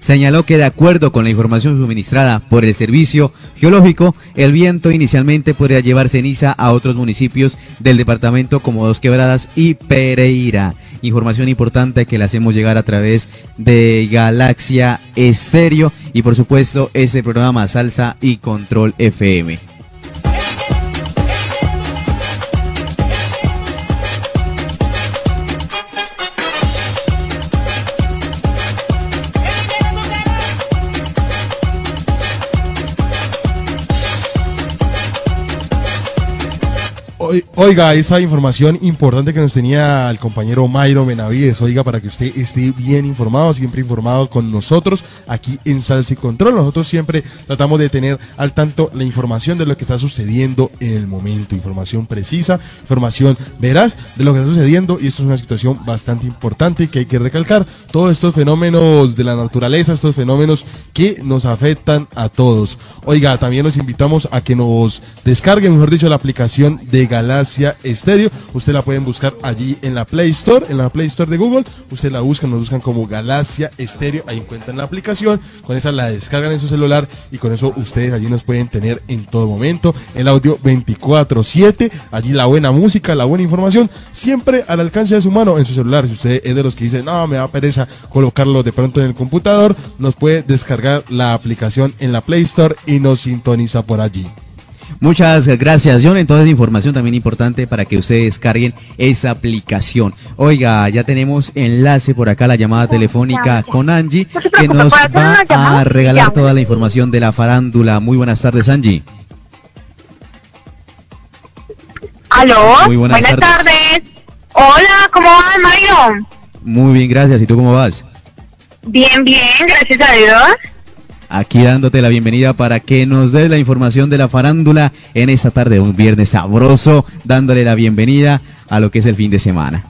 Speaker 5: señaló que de acuerdo con la información suministrada por el Servicio Geológico, el viento inicialmente podría llevar ceniza a otros municipios del departamento como Dos Quebradas y Pereira. Información importante que la hacemos llegar a través de Galaxia Estéreo y por supuesto este programa Salsa y Control FM.
Speaker 6: Oiga, esa información importante que nos tenía el compañero Mayro Benavides, oiga, para que usted esté bien informado, siempre informado con nosotros aquí en Salsa y Control. Nosotros siempre tratamos de tener al tanto la información de lo que está sucediendo en el momento, información precisa, información veraz de lo que está sucediendo y esto es una situación bastante importante que hay que recalcar. Todos estos fenómenos de la naturaleza, estos fenómenos que nos afectan a todos. Oiga, también los invitamos a que nos descarguen, mejor dicho, la aplicación de Galaxia Stereo. Usted la pueden buscar allí en la Play Store, en la Play Store de Google. Usted la buscan, nos buscan como Galaxia Stereo. Ahí encuentran la aplicación. Con esa la descargan en su celular y con eso ustedes allí nos pueden tener en todo momento el audio 24/7. Allí la buena música, la buena información, siempre al alcance de su mano en su celular. Si usted es de los que dice, no, me da pereza colocarlo de pronto en el computador, nos puede descargar la aplicación en la Play Store y nos sintoniza por allí.
Speaker 5: Muchas gracias, John. Entonces, información también importante para que ustedes descarguen esa aplicación. Oiga, ya tenemos enlace por acá, la llamada telefónica con Angie, que nos va a regalar toda la información de la farándula. Muy buenas tardes, Angie.
Speaker 15: Aló,
Speaker 5: Muy buenas tardes.
Speaker 15: tardes. Hola, ¿cómo vas, Mario?
Speaker 5: Muy bien, gracias. ¿Y tú cómo vas?
Speaker 15: Bien, bien, gracias a Dios.
Speaker 5: Aquí dándote la bienvenida para que nos des la información de la farándula en esta tarde, un viernes sabroso, dándole la bienvenida a lo que es el fin de semana.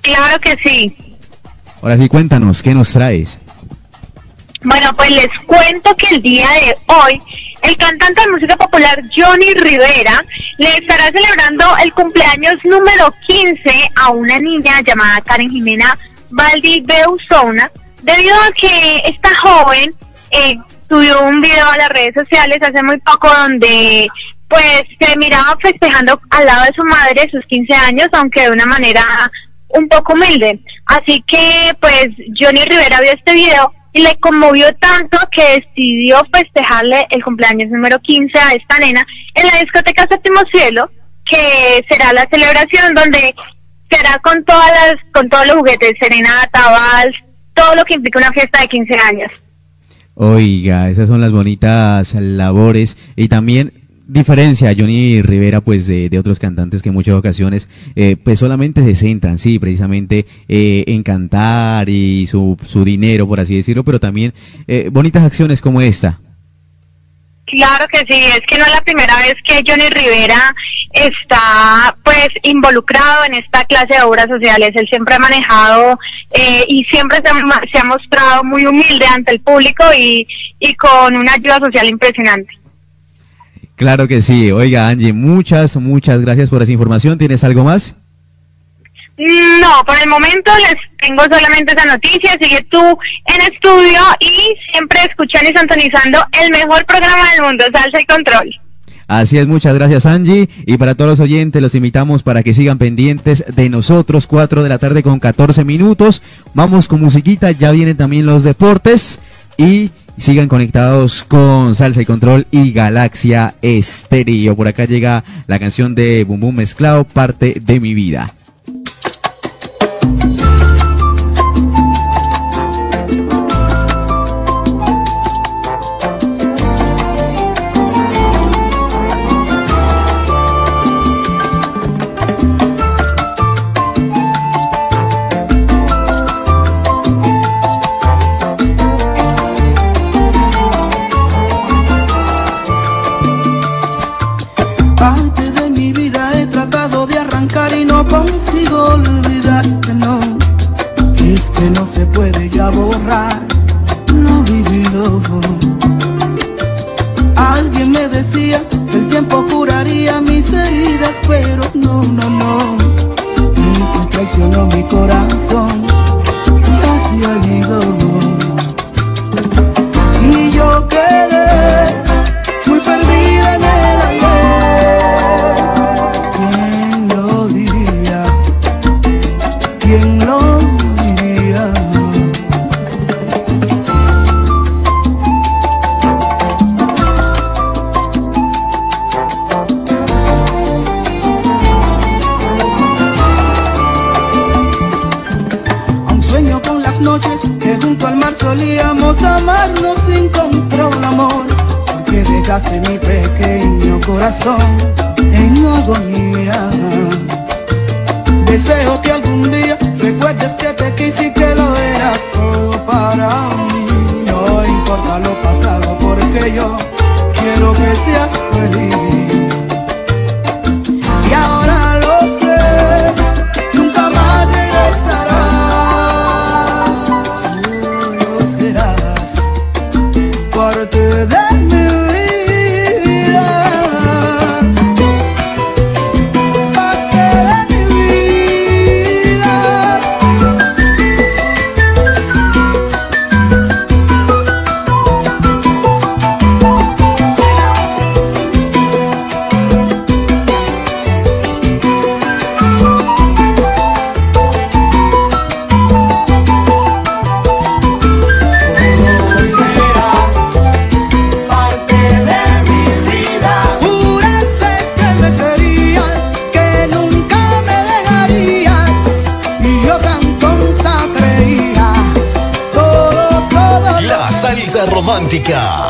Speaker 15: Claro que sí.
Speaker 5: Ahora sí, cuéntanos, ¿qué nos traes?
Speaker 15: Bueno, pues les cuento que el día de hoy el cantante de música popular Johnny Rivera le estará celebrando el cumpleaños número 15 a una niña llamada Karen Jimena Valdibeusona, debido a que esta joven eh, subió un video a las redes sociales hace muy poco donde pues se miraba festejando al lado de su madre sus 15 años, aunque de una manera un poco humilde. Así que pues Johnny Rivera vio este video y le conmovió tanto que decidió festejarle el cumpleaños número 15 a esta nena en la discoteca Séptimo Cielo, que será la celebración donde será con todas las, con todos los juguetes, serenata, vals, todo lo que implica una fiesta de 15 años.
Speaker 5: Oiga, esas son las bonitas labores y también diferencia a Johnny Rivera pues de, otros cantantes que en muchas ocasiones eh, pues solamente se centran, sí, precisamente eh, en cantar y su, su dinero, por así decirlo, pero también eh, bonitas acciones como esta.
Speaker 15: Claro que sí, es que no es la primera vez que Johnny Rivera está pues involucrado en esta clase de obras sociales. Él siempre ha manejado eh, y siempre se ha, se ha mostrado muy humilde ante el público y, y con una ayuda social impresionante.
Speaker 5: Claro que sí. Oiga, Angie, muchas, muchas gracias por esa información. ¿Tienes algo más?
Speaker 15: No, por el momento les tengo solamente esa noticia. Sigue tú en estudio y siempre escuchando y sintonizando el mejor programa del mundo, Salsa y Control.
Speaker 5: Así es, muchas gracias Angie. Y para todos los oyentes los invitamos para que sigan pendientes de nosotros, 4 de la tarde con 14 minutos. Vamos con musiquita, ya vienen también los deportes y sigan conectados con Salsa y Control y Galaxia Estéreo. Por acá llega la canción de Bum Bum Mezclado, parte de mi vida.
Speaker 16: Que no se puede ya borrar lo vivido. Alguien me decía que el tiempo curaría mis heridas, pero no, no, no. Que traicionó mi corazón ya se ha ido. Mi pequeño corazón en agonía. Deseo que algún día recuerdes que te quise y que lo eras todo para mí. No importa lo pasado porque yo quiero que seas feliz.
Speaker 17: Romántica.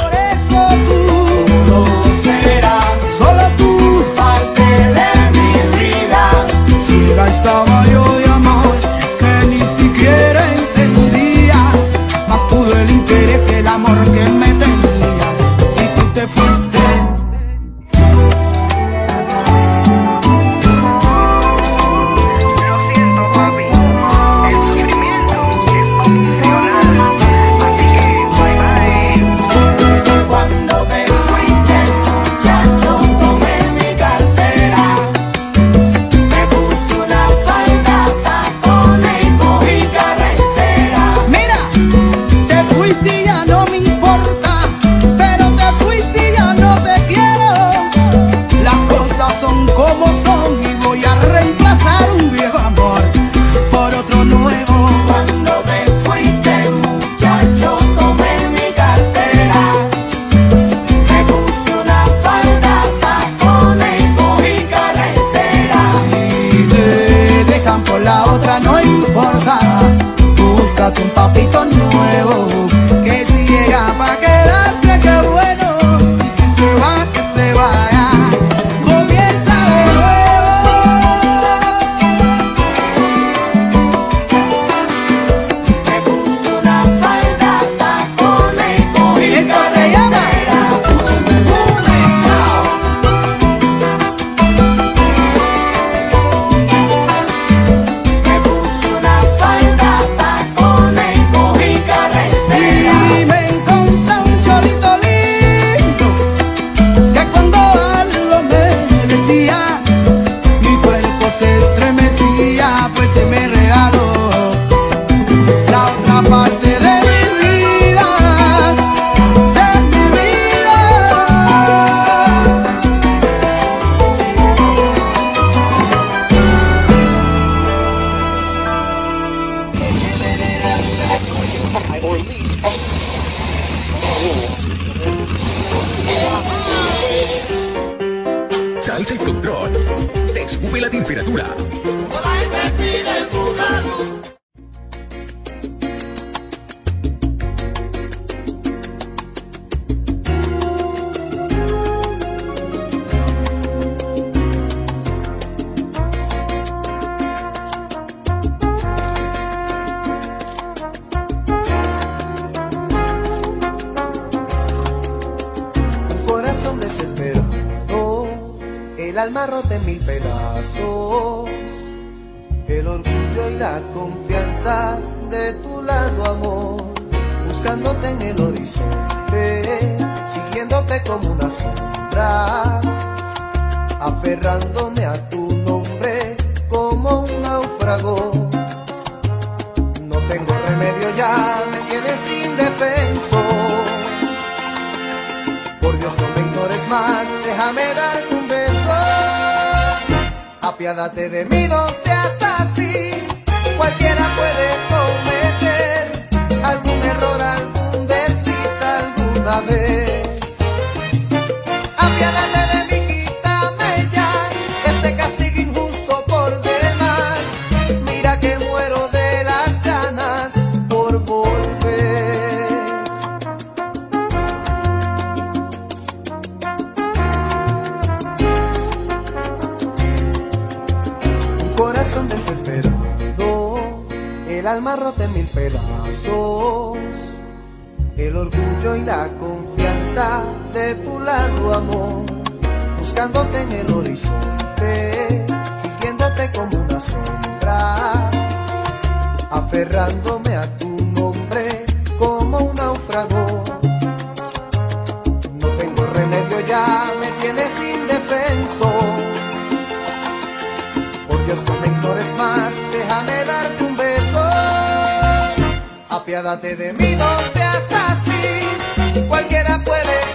Speaker 18: aferrándome a tu nombre como un náufrago. No tengo remedio ya, me tienes indefenso. Por Dios, no me más, déjame darte un beso. Apiádate de mí, no seas así, cualquiera puede.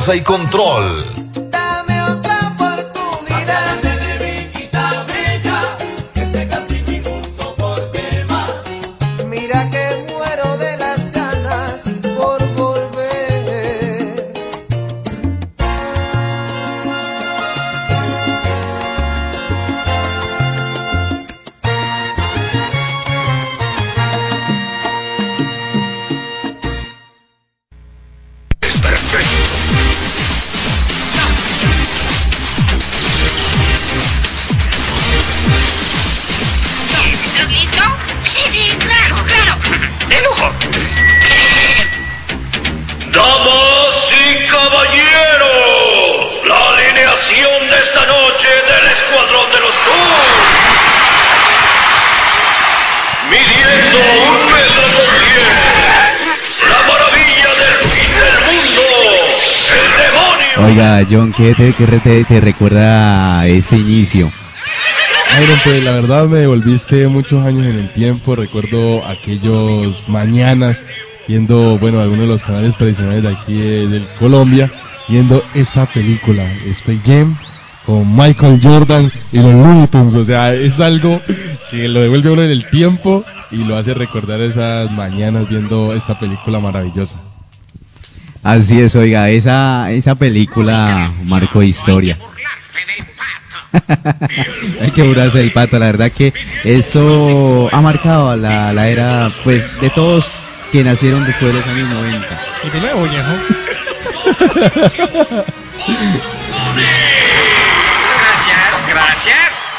Speaker 17: salsa y control.
Speaker 5: Oiga, John, ¿qué te, qué te, recuerda ese inicio?
Speaker 6: Iron, pues la verdad me devolviste muchos años en el tiempo. Recuerdo aquellos mañanas viendo, bueno, algunos de los canales tradicionales de aquí de, del Colombia, viendo esta película, Space Jam, con Michael Jordan y los Looney Tunes. O sea, es algo que lo devuelve uno en el tiempo y lo hace recordar esas mañanas viendo esta película maravillosa.
Speaker 5: Así es, oiga, esa, esa película marcó historia. Hay que burlarse del pato, la verdad que eso ha marcado la, la era pues de todos que nacieron después de los años 90.
Speaker 19: Y de nuevo, viejo.
Speaker 20: Gracias, gracias.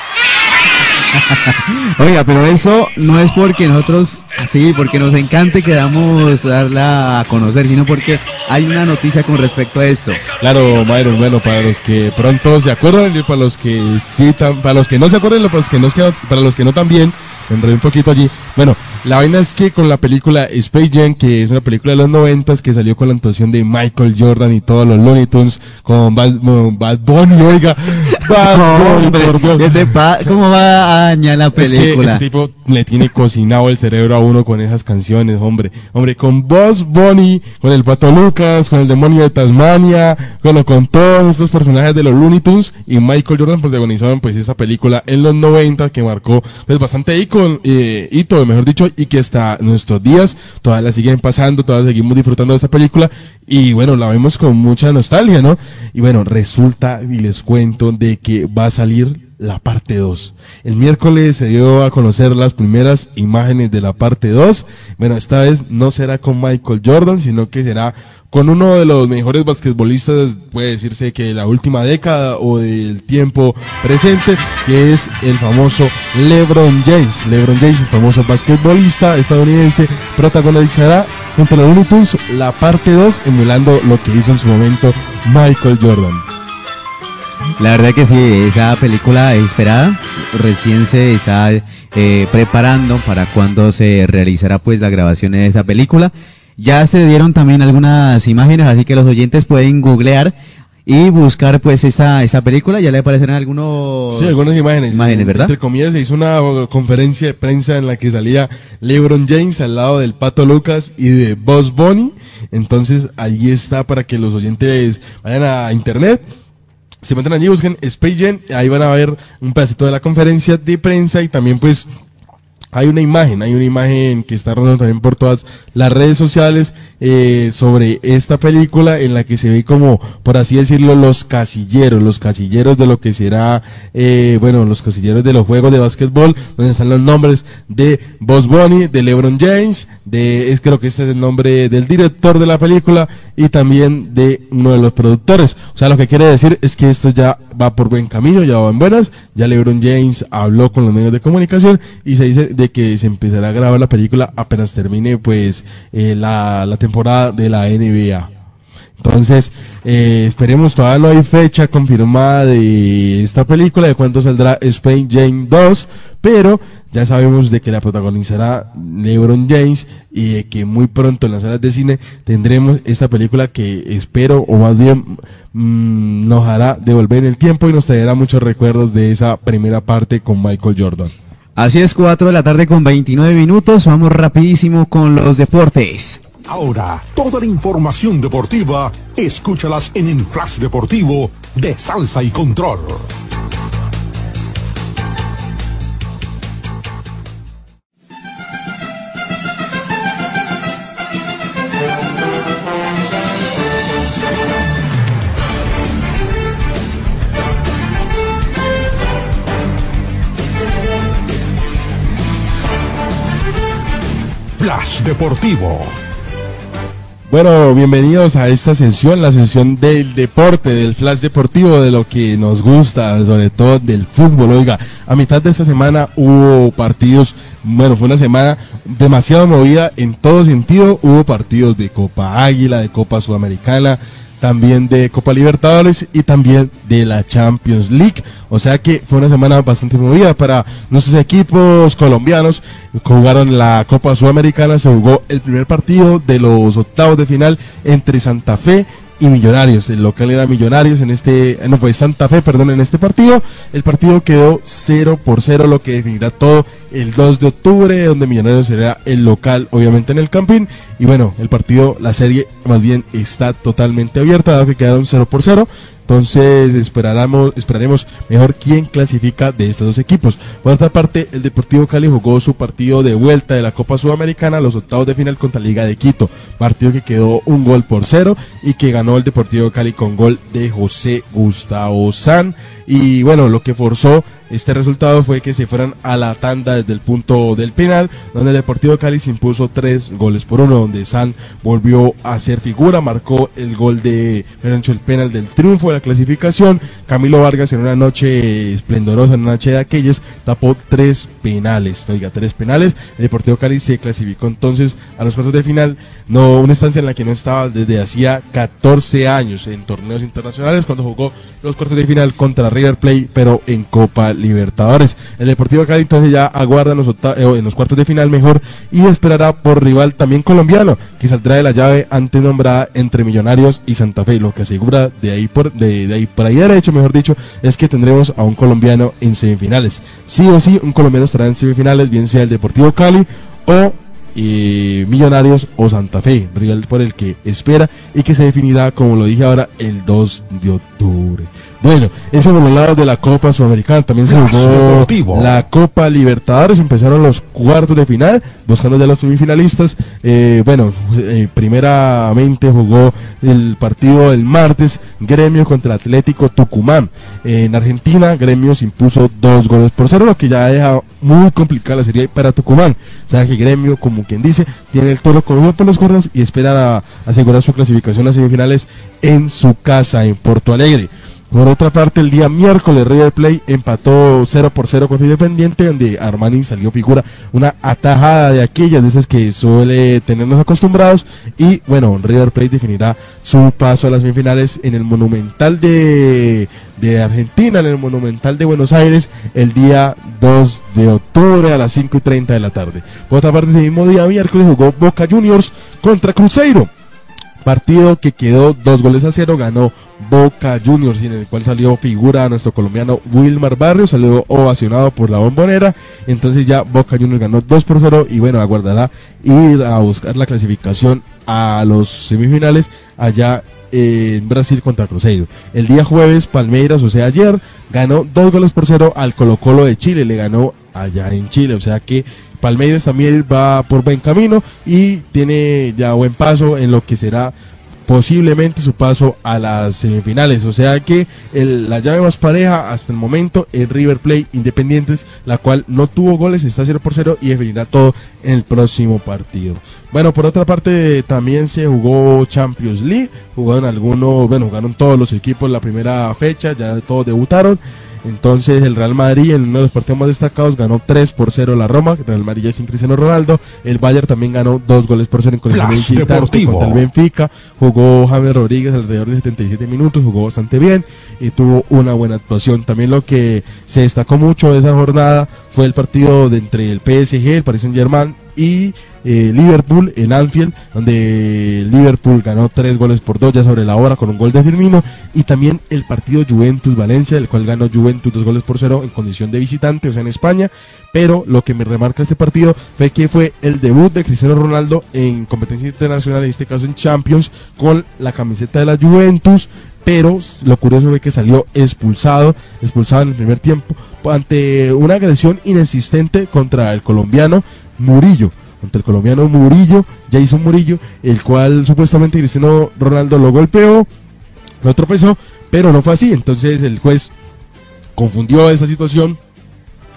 Speaker 5: Oiga, pero eso no es porque nosotros, sí, porque nos encante queramos darla a conocer, sino porque hay una noticia con respecto a esto.
Speaker 6: Claro, Myron, bueno, para los que pronto se acuerdan y para los que sí, tam- para los que no se acuerdan, para los que no, para los que no también, enredé un poquito allí. Bueno, la vaina es que con la película Space Jam, que es una película de los noventas que salió con la actuación de Michael Jordan y todos los Looney Tunes, con Bad, Bad Bunny, oiga, Bad Bunny,
Speaker 5: ¿Cómo va a dañar la
Speaker 6: Es que
Speaker 5: película?
Speaker 6: este tipo le tiene cocinado el cerebro a uno con esas canciones, hombre. Hombre, con Boss Bunny, con el Pato Lucas, con el demonio de Tasmania, bueno, con todos estos personajes de los Looney Tunes y Michael Jordan protagonizaron pues esta película en los 90 que marcó pues bastante icono, eh, hito, mejor dicho, y que hasta nuestros días todavía la siguen pasando, todavía seguimos disfrutando de esta película y bueno, la vemos con mucha nostalgia, ¿no? Y bueno, resulta y les cuento de que va a salir la parte 2. El miércoles se dio a conocer las primeras imágenes de la parte 2. Bueno, esta vez no será con Michael Jordan, sino que será con uno de los mejores basquetbolistas, puede decirse que de la última década o del tiempo presente, que es el famoso LeBron James. LeBron James, el famoso basquetbolista estadounidense, protagonizará junto a los Looney la parte 2, emulando lo que hizo en su momento Michael Jordan.
Speaker 5: La verdad que sí, esa película esperada recién se está eh, preparando para cuando se realizará pues la grabación de esa película. Ya se dieron también algunas imágenes, así que los oyentes pueden googlear y buscar pues esta, esta película. Ya le aparecerán algunos
Speaker 6: Sí, algunas imágenes.
Speaker 5: imágenes, ¿verdad?
Speaker 6: Entre comillas, se hizo una conferencia de prensa en la que salía LeBron James al lado del Pato Lucas y de Boss Bunny. Entonces, ahí está para que los oyentes vayan a internet. Se meten allí, busquen Space Jam, ahí van a ver un pedacito de la conferencia de prensa y también pues hay una imagen, hay una imagen que está rondando también por todas las redes sociales eh, sobre esta película en la que se ve como, por así decirlo, los casilleros, los casilleros de lo que será, eh, bueno, los casilleros de los juegos de básquetbol, donde están los nombres de Boss Bunny, de LeBron James, de, es creo que este es el nombre del director de la película y también de uno de los productores. O sea, lo que quiere decir es que esto ya va por buen camino, ya va en buenas, ya LeBron James habló con los medios de comunicación y se dice de que se empezará a grabar la película apenas termine pues eh, la, la temporada de la NBA. Entonces, eh, esperemos, todavía no hay fecha confirmada de esta película, de cuándo saldrá Spain Jam 2, pero ya sabemos de que la protagonizará LeBron James y de que muy pronto en las salas de cine tendremos esta película que espero, o más bien mm, nos hará devolver el tiempo y nos traerá muchos recuerdos de esa primera parte con Michael Jordan.
Speaker 5: Así es, 4 de la tarde con 29 minutos. Vamos rapidísimo con los deportes.
Speaker 21: Ahora, toda la información deportiva, escúchalas en el Flash Deportivo de Salsa y Control. Flash Deportivo.
Speaker 6: Bueno, bienvenidos a esta sesión, la sesión del deporte, del flash deportivo, de lo que nos gusta, sobre todo del fútbol. Oiga, a mitad de esta semana hubo partidos, bueno, fue una semana demasiado movida en todo sentido. Hubo partidos de Copa Águila, de Copa Sudamericana, también de Copa Libertadores y también de la Champions League. O sea que fue una semana bastante movida para nuestros equipos colombianos. Jugaron la Copa Sudamericana, se jugó el primer partido de los octavos de final entre Santa Fe y Millonarios. El local era Millonarios en este, no fue Santa Fe, perdón, en este partido. El partido quedó 0 por 0, lo que definirá todo el 2 de octubre, donde Millonarios será el local, obviamente en el Campín. Y bueno, el partido, la serie más bien está totalmente abierta, dado que quedaron 0 por 0. Entonces esperaremos, esperaremos mejor quién clasifica de estos dos equipos. Por otra parte, el Deportivo Cali jugó su partido de vuelta de la Copa Sudamericana, los octavos de final contra Liga de Quito. Partido que quedó un gol por cero y que ganó el Deportivo Cali con gol de José Gustavo San. Y bueno, lo que forzó este resultado fue que se fueran a la tanda desde el punto del penal, donde el Deportivo Cali se impuso tres goles por uno, donde San volvió a ser figura, marcó el gol de, el penal del triunfo de la clasificación. Camilo Vargas en una noche esplendorosa, en una noche de aquellas, tapó tres penales, oiga, tres penales. El Deportivo Cali se clasificó entonces a los cuartos de final, no una estancia en la que no estaba desde hacía 14 años en torneos internacionales, cuando jugó los cuartos de final contra River Plate, pero en Copa Libertadores. El Deportivo Cali entonces ya aguarda en los, eh, en los cuartos de final mejor y esperará por rival también colombiano, que saldrá de la llave antes nombrada entre Millonarios y Santa Fe. Lo que asegura de ahí por, de, de ahí por ahí derecho, mejor dicho, es que tendremos a un colombiano en semifinales. Sí o sí, un colombiano estará en semifinales, bien sea el Deportivo Cali o eh, Millonarios o Santa Fe, rival por el que espera y que se definirá, como lo dije ahora, el 2 de octubre. Bueno, eso por los lados de la Copa Sudamericana. También se jugó
Speaker 21: Deportivo.
Speaker 6: la Copa Libertadores. Empezaron los cuartos de final, buscando ya los semifinalistas. Eh, bueno, eh, primeramente jugó el partido del martes, Gremio contra Atlético Tucumán. en Argentina, Gremio se impuso dos goles por cero, lo que ya deja muy complicada la serie para Tucumán. O sea que Gremio, como quien dice, tiene el toro cogido por los cuernos y espera a- asegurar su clasificación a las semifinales en su casa, en Porto Alegre. Por otra parte, el día miércoles River Plate empató 0 por 0 contra Independiente, donde Armani salió figura una atajada de aquellas, de esas que suele tenernos acostumbrados. Y bueno, River Plate definirá su paso a las semifinales en el Monumental de, de Argentina, en el Monumental de Buenos Aires, el día 2 de octubre a las 5 y 30 de la tarde. Por otra parte, ese mismo día miércoles jugó Boca Juniors contra Cruzeiro. Partido que quedó dos goles a cero, ganó Boca Juniors, en el cual salió figura nuestro colombiano Wilmar Barrios, salió ovacionado por la bombonera. Entonces ya Boca Juniors ganó 2 por 0 y bueno, aguardará ir a buscar la clasificación a los semifinales allá en Brasil contra Cruzeiro. El día jueves, Palmeiras, o sea, ayer, ganó dos goles por cero al Colo Colo de Chile, le ganó allá en Chile, o sea que Palmeiras también va por buen camino y tiene ya buen paso en lo que será posiblemente su paso a las semifinales. O sea que la llave más pareja hasta el momento es River Plate Independientes, la cual no tuvo goles, está 0 por 0 y definirá todo en el próximo partido. Bueno, por otra parte también se jugó Champions League, jugaron algunos, bueno, jugaron todos los equipos la primera fecha, ya todos debutaron. Entonces el Real Madrid en uno de los partidos más destacados ganó 3 por 0 la Roma, Real Madrid ya sin Cristiano Ronaldo. El Bayern también ganó 2 goles por 0 en
Speaker 21: Deportivo.
Speaker 6: contra el Benfica. Jugó James Rodríguez alrededor de 77 minutos, jugó bastante bien y tuvo una buena actuación. También lo que se destacó mucho de esa jornada fue el partido de entre el PSG, el Paris Saint Germain y eh, Liverpool en Anfield, donde Liverpool ganó tres goles por dos ya sobre la hora con un gol de Firmino, y también el partido Juventus-Valencia, el cual ganó Juventus dos goles por cero en condición de visitante, o sea en España, pero lo que me remarca este partido fue que fue el debut de Cristiano Ronaldo en competencia internacional, en este caso en Champions, con la camiseta de la Juventus, pero lo curioso fue que salió expulsado, expulsado en el primer tiempo, ante una agresión inexistente contra el colombiano Murillo, contra el colombiano Murillo, Jason Murillo, el cual supuestamente Cristiano Ronaldo lo golpeó, lo tropezó, pero no fue así, entonces el juez confundió esa situación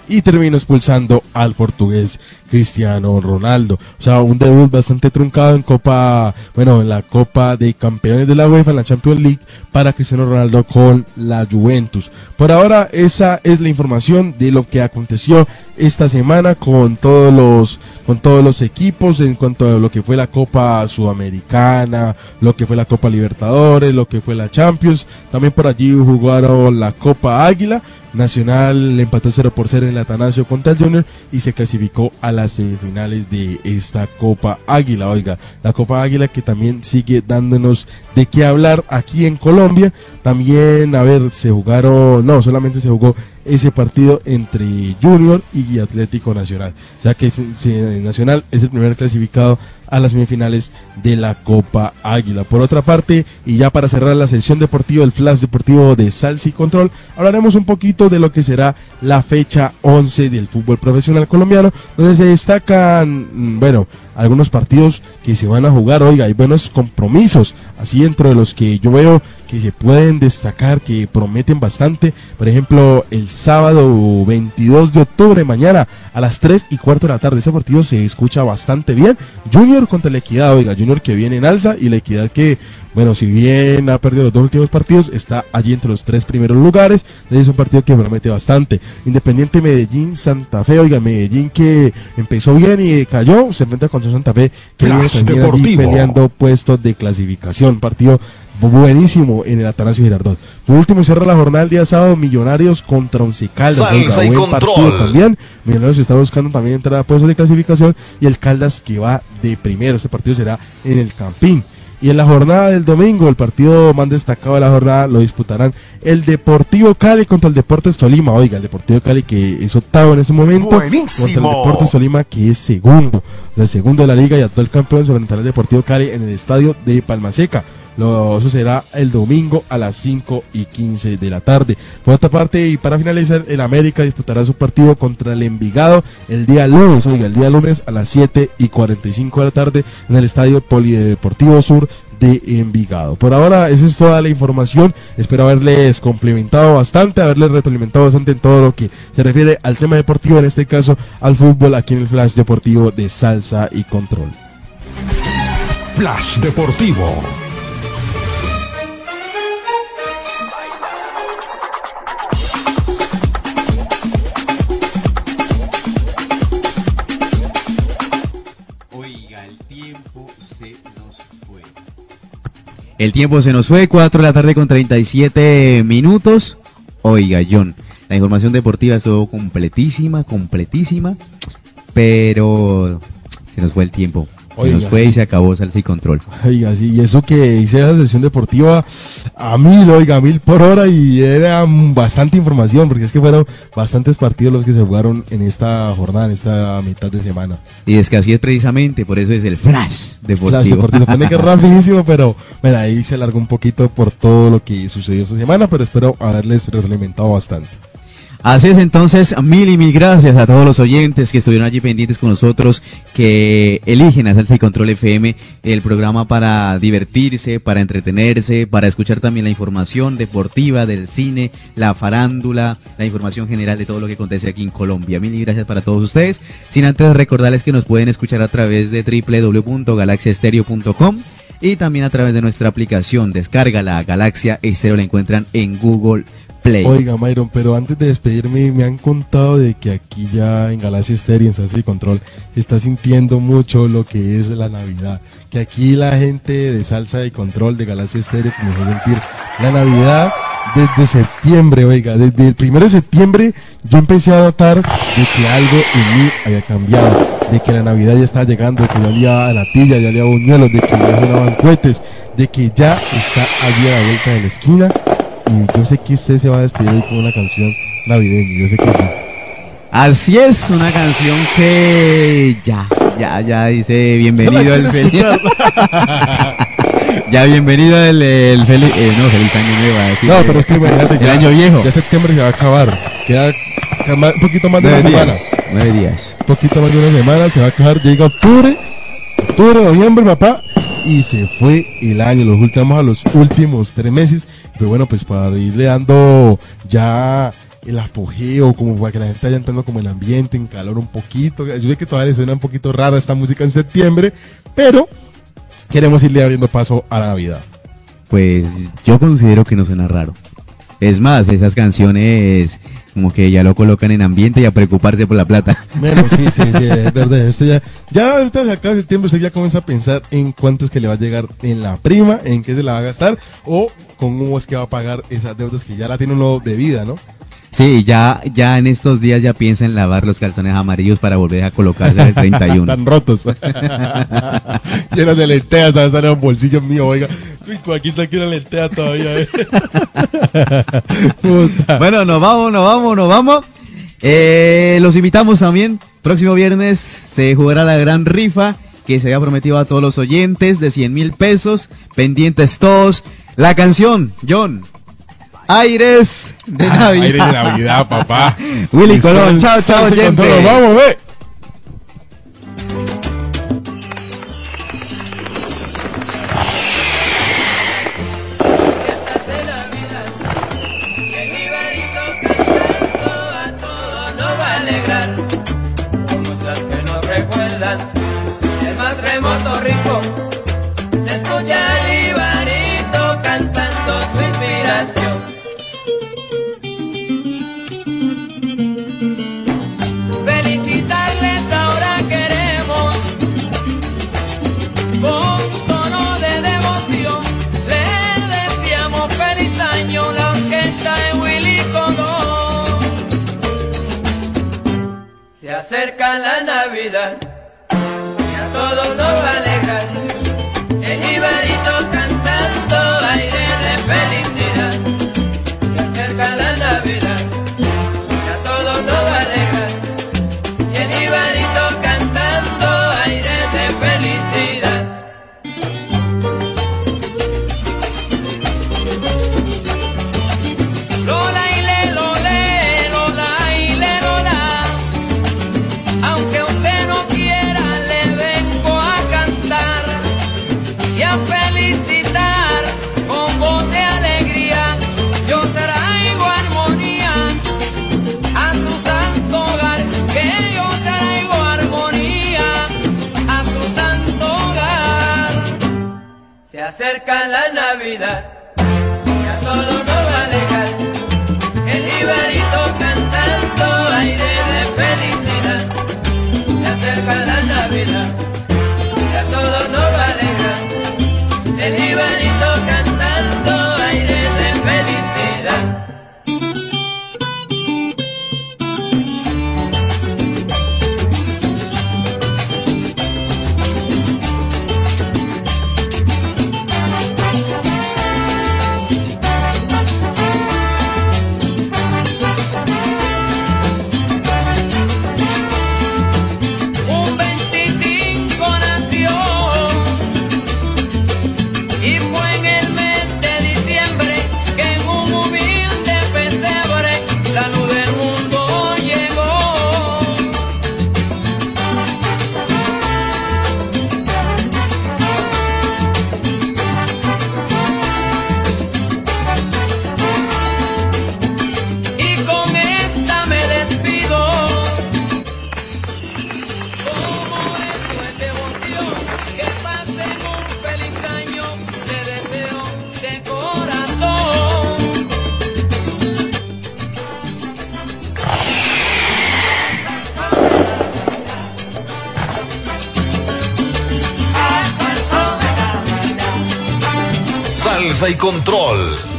Speaker 6: y terminó expulsando al portugués Cristiano Ronaldo. O sea, un debut bastante truncado en Copa, bueno, en la Copa de Campeones de la UEFA, en la Champions League, para Cristiano Ronaldo con la Juventus. Por ahora, esa es la información de lo que aconteció esta semana con todos los, con todos los equipos en cuanto a lo que fue la Copa Sudamericana, lo que fue la Copa Libertadores, lo que fue la Champions. También por allí jugaron la Copa Águila. Nacional empató 0 por 0 en el Atanasio contra el Junior y se clasificó a las semifinales de esta Copa Águila. Oiga, la Copa Águila que también sigue dándonos de qué hablar aquí en Colombia. También, a ver, se jugaron, no, solamente se jugó ese partido entre Junior y Atlético Nacional. O sea que Nacional es el primer clasificado a las semifinales de la Copa Águila. Por otra parte, y ya para cerrar la sección deportiva, el flash deportivo de Salsa y Control, hablaremos un poquito de lo que será la fecha 11 del fútbol profesional colombiano, donde se destacan, mm, bueno, algunos partidos que se van a jugar, oiga, hay buenos compromisos, así dentro de los que yo veo que se pueden destacar, que prometen bastante, por ejemplo, el sábado 22 de octubre, mañana a las 3 y cuarto de la tarde, ese partido se escucha bastante bien, Junior contra la Equidad, oiga, Junior que viene en alza y la Equidad que, bueno, si bien ha perdido los dos últimos partidos, está allí entre los tres primeros lugares, es un partido que promete bastante, Independiente Medellín, Santa Fe, oiga, Medellín que empezó bien y cayó, se enfrenta con Santa Fe, que viene peleando puestos de clasificación. Partido buenísimo en el Atanasio Girardot. Por último, cierra la jornada el día sábado Millonarios contra Once Caldas.
Speaker 17: Salsa y
Speaker 6: buen partido también. Millonarios está buscando también entrar a puestos de clasificación y el Caldas que va de primero. Este partido será en el Campín. Y en la jornada del domingo, el partido más destacado de la jornada lo disputarán el Deportivo Cali contra el Deportes Tolima. Oiga, el Deportivo Cali que es octavo en ese momento
Speaker 21: Buenísimo.
Speaker 6: contra el Deportes Tolima que es segundo. El segundo de la liga y actual campeón se enfrentará el Deportivo Cali en el estadio de Palmaseca. Lo, eso será el domingo a las 5 y 15 de la tarde. Por otra parte, y para finalizar, el América disputará su partido contra el Envigado el día lunes, oiga, el día lunes a las 7 y 45 de la tarde en el Estadio Polideportivo Sur de Envigado. Por ahora, esa es toda la información. Espero haberles complementado bastante, haberles retroalimentado bastante en todo lo que se refiere al tema deportivo, en este caso al fútbol, aquí en el Flash Deportivo de Salsa y Control.
Speaker 21: Flash Deportivo.
Speaker 5: El tiempo se nos fue, 4 de la tarde con 37 minutos. Oiga, John, la información deportiva estuvo completísima, completísima, pero se nos fue el tiempo.
Speaker 6: Oiga,
Speaker 5: nos fue
Speaker 6: sí.
Speaker 5: y se acabó Salsa y Control.
Speaker 6: Oiga, sí, y eso que hice esa sesión deportiva a mil, oiga, a mil por hora y era bastante información, porque es que fueron bastantes partidos los que se jugaron en esta jornada, en esta mitad de semana.
Speaker 5: Y es que así es precisamente, por eso es el flash deportivo.
Speaker 6: Flash deportivo, pone que es rapidísimo, pero bueno, ahí se alargó un poquito por todo lo que sucedió esta semana, pero espero haberles retroalimentado bastante.
Speaker 5: Así es, entonces, mil y mil gracias a todos los oyentes que estuvieron allí pendientes con nosotros, que eligen a Salsa Control FM, el programa para divertirse, para entretenerse, para escuchar también la información deportiva del cine, la farándula, la información general de todo lo que acontece aquí en Colombia. Mil y gracias para todos ustedes. Sin antes recordarles que nos pueden escuchar a través de www.galaxiaestereo.com y también a través de nuestra aplicación. Descarga la Galaxia Estéreo, la encuentran en Google Play.
Speaker 6: Oiga, Myron, pero antes de despedirme, me han contado de que aquí ya en Galaxia Stereo, en Salsa y Control, se está sintiendo mucho lo que es la Navidad. Que aquí la gente de Salsa y Control de Galaxia Stereo comenzó a sentir la Navidad desde septiembre, oiga, desde el primero de septiembre yo empecé a notar de que algo en mí había cambiado, de que la Navidad ya estaba llegando, de que ya olía a natilla, ya olía a buñuelos, de que ya sonaban cohetes, de que ya está allí a la vuelta de la esquina y yo sé que usted se va a despedir hoy con una canción navideña, yo sé que sí.
Speaker 5: Así es, una canción que ya, ya, ya dice bienvenido el feliz. ya bienvenido el, el feliz, eh, no, feliz año nuevo. a decir,
Speaker 6: No, pero es que imagínate,
Speaker 5: el año viejo.
Speaker 6: ya septiembre se va a acabar, queda, un poquito más de
Speaker 5: Nueve
Speaker 6: una
Speaker 5: días,
Speaker 6: semana.
Speaker 5: nueve días.
Speaker 6: Un poquito más de una semana, se va a acabar, llega octubre, octubre, noviembre, papá, y se fue el año, los últimos los últimos tres meses, pero bueno, pues para irle dando ya el apogeo, como para que la gente vaya entrando como en ambiente, en calor un poquito, yo sé que todavía le suena un poquito rara esta música en septiembre, pero queremos irle abriendo paso a la Navidad.
Speaker 5: Pues yo considero que no suena raro. Es más, esas canciones como que ya lo colocan en ambiente y a preocuparse por la plata.
Speaker 6: Bueno, sí, sí, sí, es verdad. Usted ya, ya usted acaba de septiembre, usted ya comienza a pensar en cuánto es que le va a llegar en la prima, en qué se la va a gastar, o cómo es que va a pagar esas deudas que ya la tiene uno de vida, ¿no?
Speaker 5: Sí, ya, ya en estos días ya piensa en lavar los calzones amarillos para volver a colocarse el 31.
Speaker 6: Están rotos. Llenos de lentejas, todavía salen en bolsillos míos, oiga. Uy, aquí está aquí una lenteja todavía, eh.
Speaker 5: bueno, nos vamos, nos vamos, nos vamos. Eh, los invitamos también. Próximo viernes se jugará la gran rifa que se había prometido a todos los oyentes de 100 mil pesos. Pendientes todos. La canción, John. Aires de Navidad.
Speaker 6: Aire de Navidad, papá.
Speaker 5: Willy Colón, chao, chao, oyentes.
Speaker 6: Vamos, ve.
Speaker 11: nos va a alegrar. Con muchas que nos recuerdan el más remoto rincón. Acerca la Navidad y a todos nos va a alegrar.
Speaker 8: Salsa y control.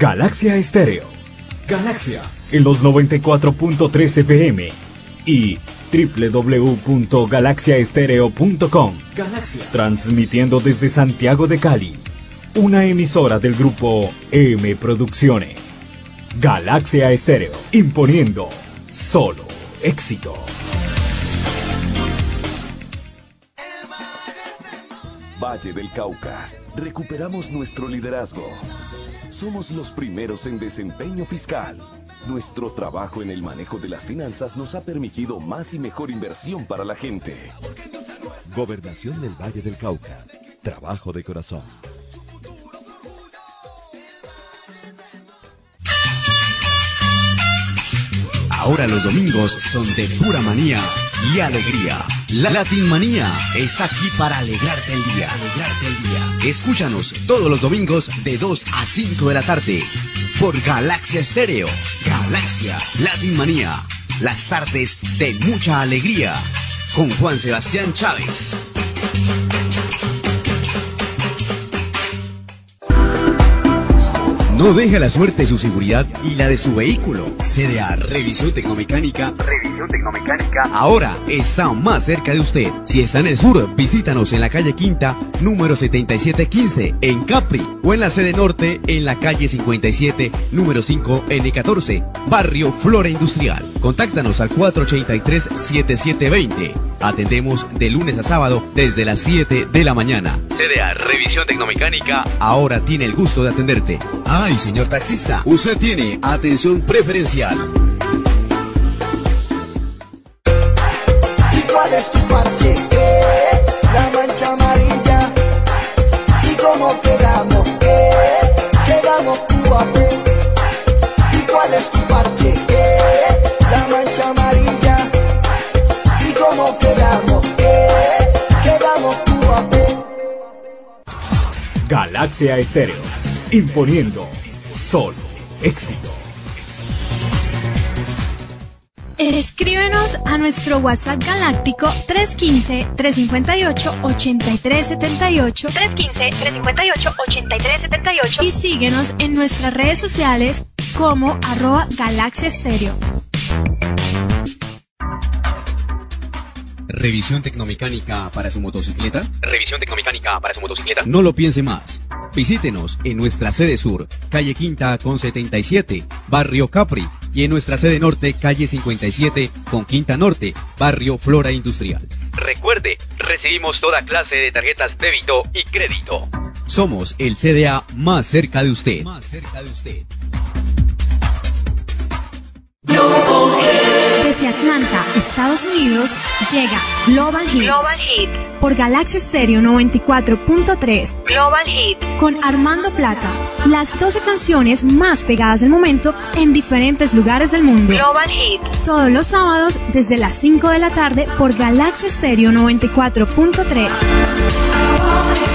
Speaker 3: Galaxia Estéreo. Galaxia en los 94.3 FM y www.galaxiaestereo.com. Galaxia. Transmitiendo desde Santiago de Cali. Una emisora del grupo M Producciones. Galaxia Estéreo. Imponiendo solo éxito.
Speaker 22: Valle del Cauca. Recuperamos nuestro liderazgo. Somos los primeros en desempeño fiscal. Nuestro trabajo en el manejo de las finanzas nos ha permitido más y mejor inversión para la gente.
Speaker 23: Gobernación del Valle del Cauca. Trabajo de corazón.
Speaker 5: Ahora los domingos son de pura manía y alegría. La Latin Manía está aquí para alegrarte el día. Alegrarte el día. Escúchanos todos los domingos de 2 a 5 de la tarde por Galaxia Estéreo. Galaxia Latin Manía. Las tardes de mucha alegría con Juan Sebastián Chávez. No deja la suerte su seguridad y la de su vehículo. CDA Revisión Tecnomecánica. Revisión Tecnomecánica. Ahora está más cerca de usted. Si está en el sur, visítanos en la calle Quinta, número 7715, en Capri. O en la sede norte, en la calle 57, número 5, N14, barrio Flora Industrial. Contáctanos al 483-7720. Atendemos de lunes a sábado desde las 7 de la mañana. CDA Revisión Tecnomecánica ahora tiene el gusto de atenderte. Ay, señor taxista, usted tiene atención preferencial.
Speaker 3: Galaxia Estéreo, imponiendo solo éxito.
Speaker 18: Escríbenos a nuestro WhatsApp galáctico 315-358-8378. 315-358-8378. Y síguenos en nuestras redes sociales como arroba galaxia estéreo.
Speaker 5: Revisión tecnomecánica para su motocicleta.
Speaker 24: Revisión tecnomecánica para su motocicleta.
Speaker 5: No lo piense más. Visítenos en nuestra sede sur, calle Quinta con 77, barrio Capri, y en nuestra sede norte, calle 57 con Quinta Norte, barrio Flora Industrial.
Speaker 24: Recuerde, recibimos toda clase de tarjetas débito y crédito.
Speaker 5: Somos el CDA más cerca de usted. Más cerca de usted.
Speaker 18: Estados Unidos, llega Global Hits.
Speaker 25: Global Hits.
Speaker 18: Por Galaxia Stereo 94.3.
Speaker 25: Global Hits.
Speaker 18: Con Armando Plata. Las 12 canciones más pegadas del momento en diferentes lugares del mundo.
Speaker 25: Global Hits.
Speaker 18: Todos los sábados desde las 5 de la tarde por Galaxia Stereo 94.3.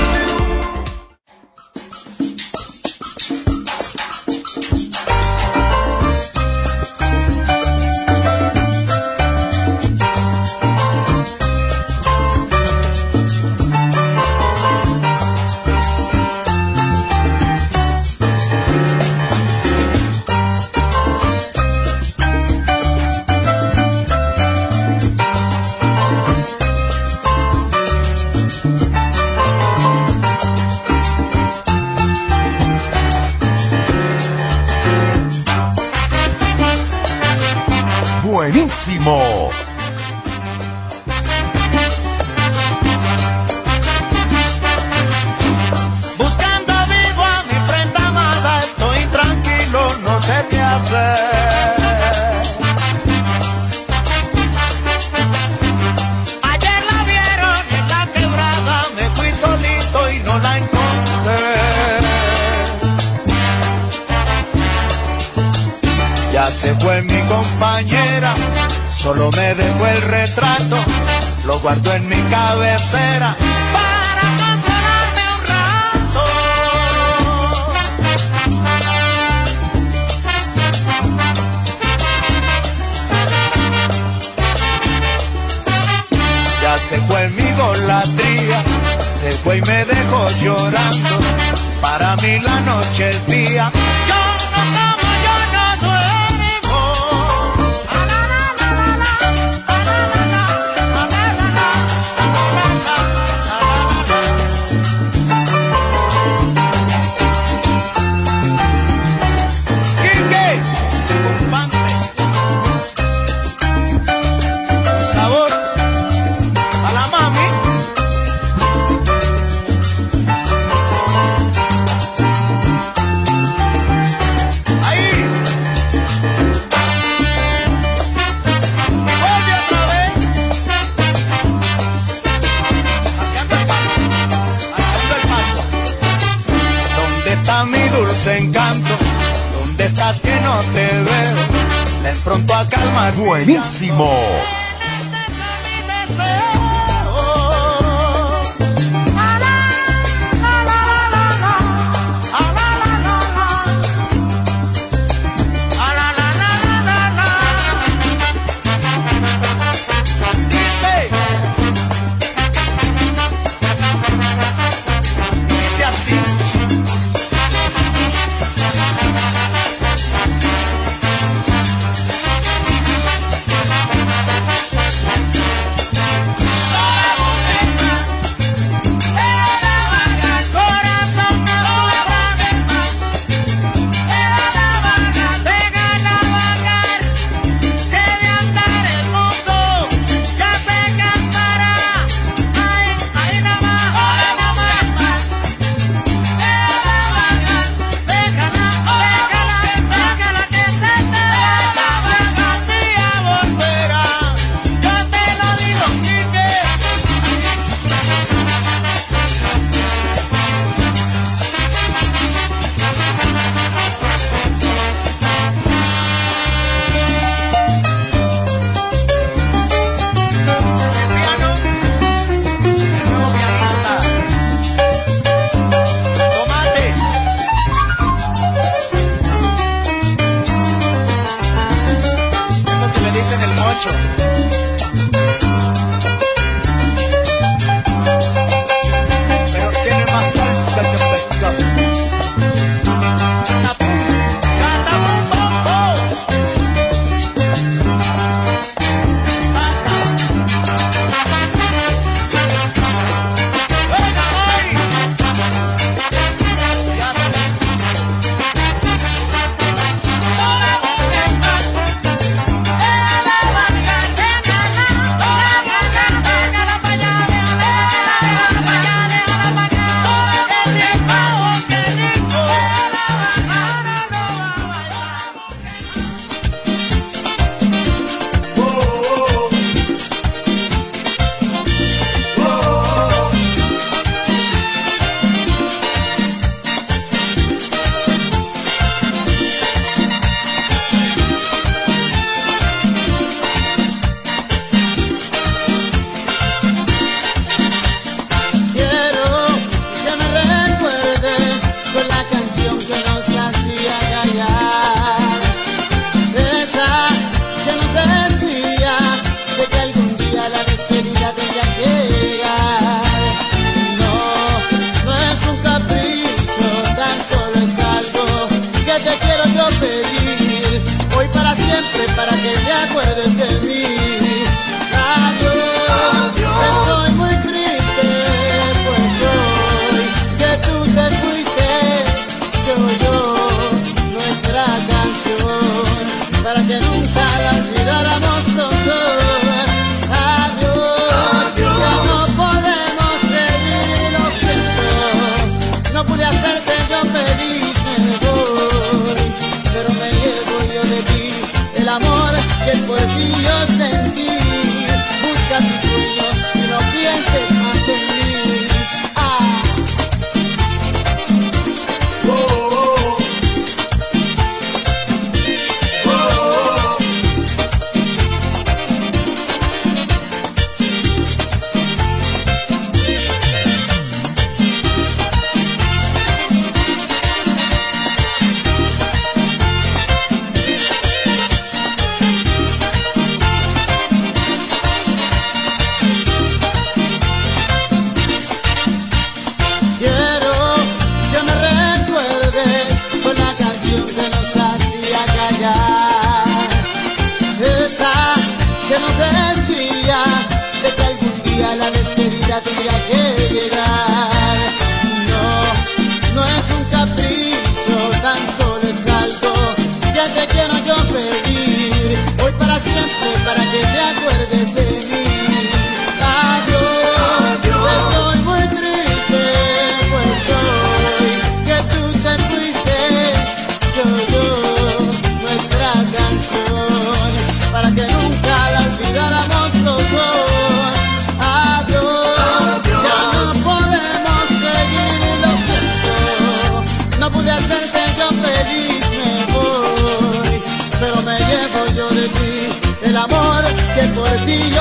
Speaker 26: perdí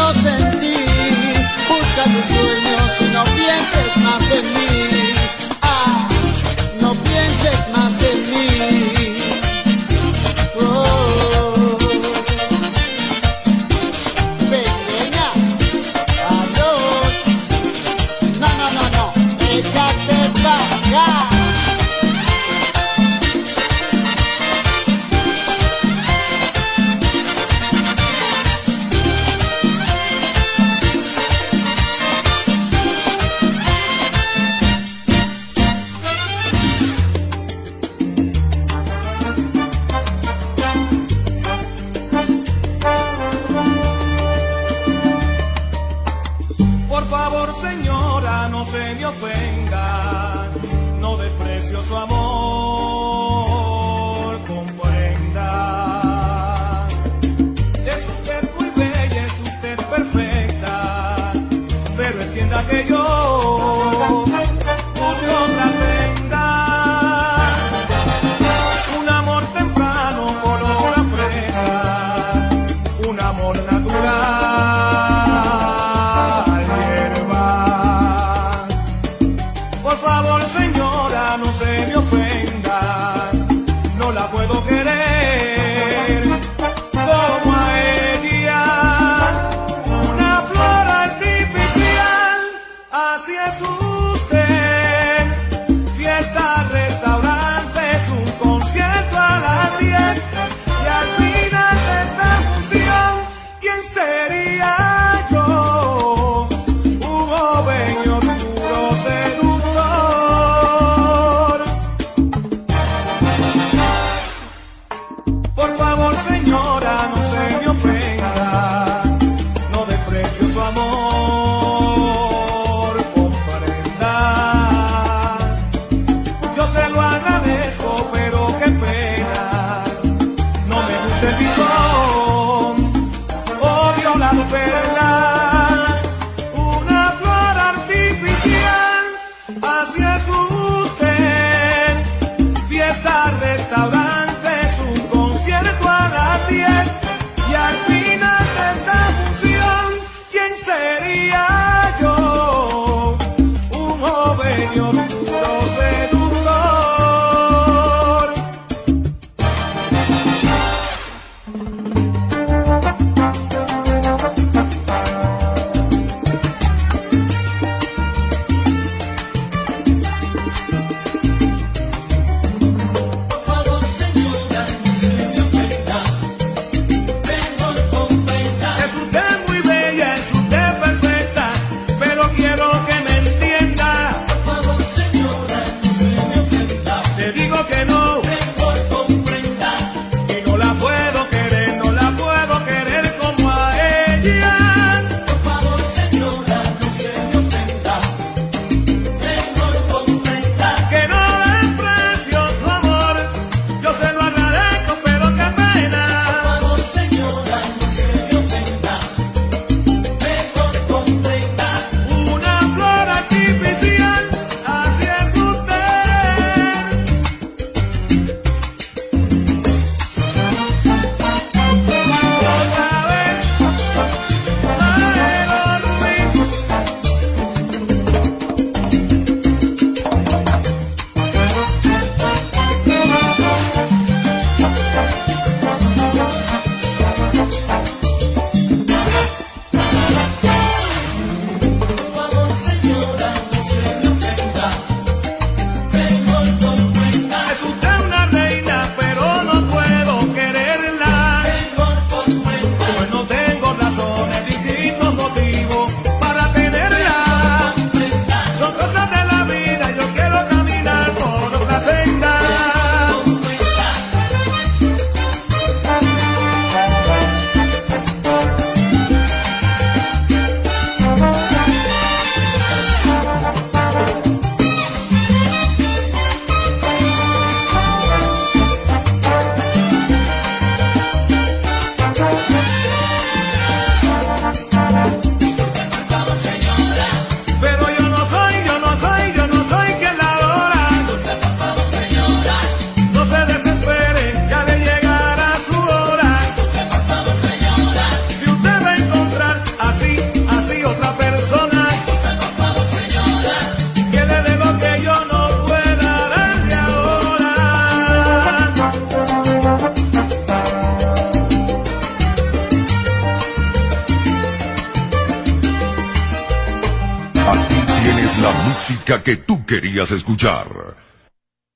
Speaker 26: escuchar.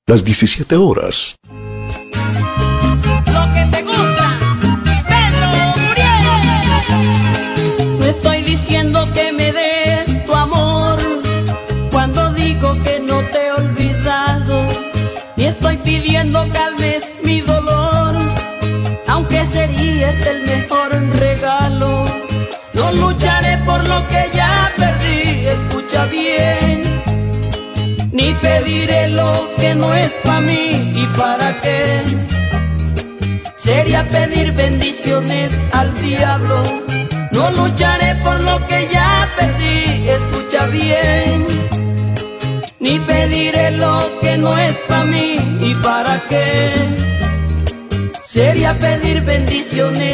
Speaker 26: Las 17 horas.
Speaker 14: Pedir bendiciones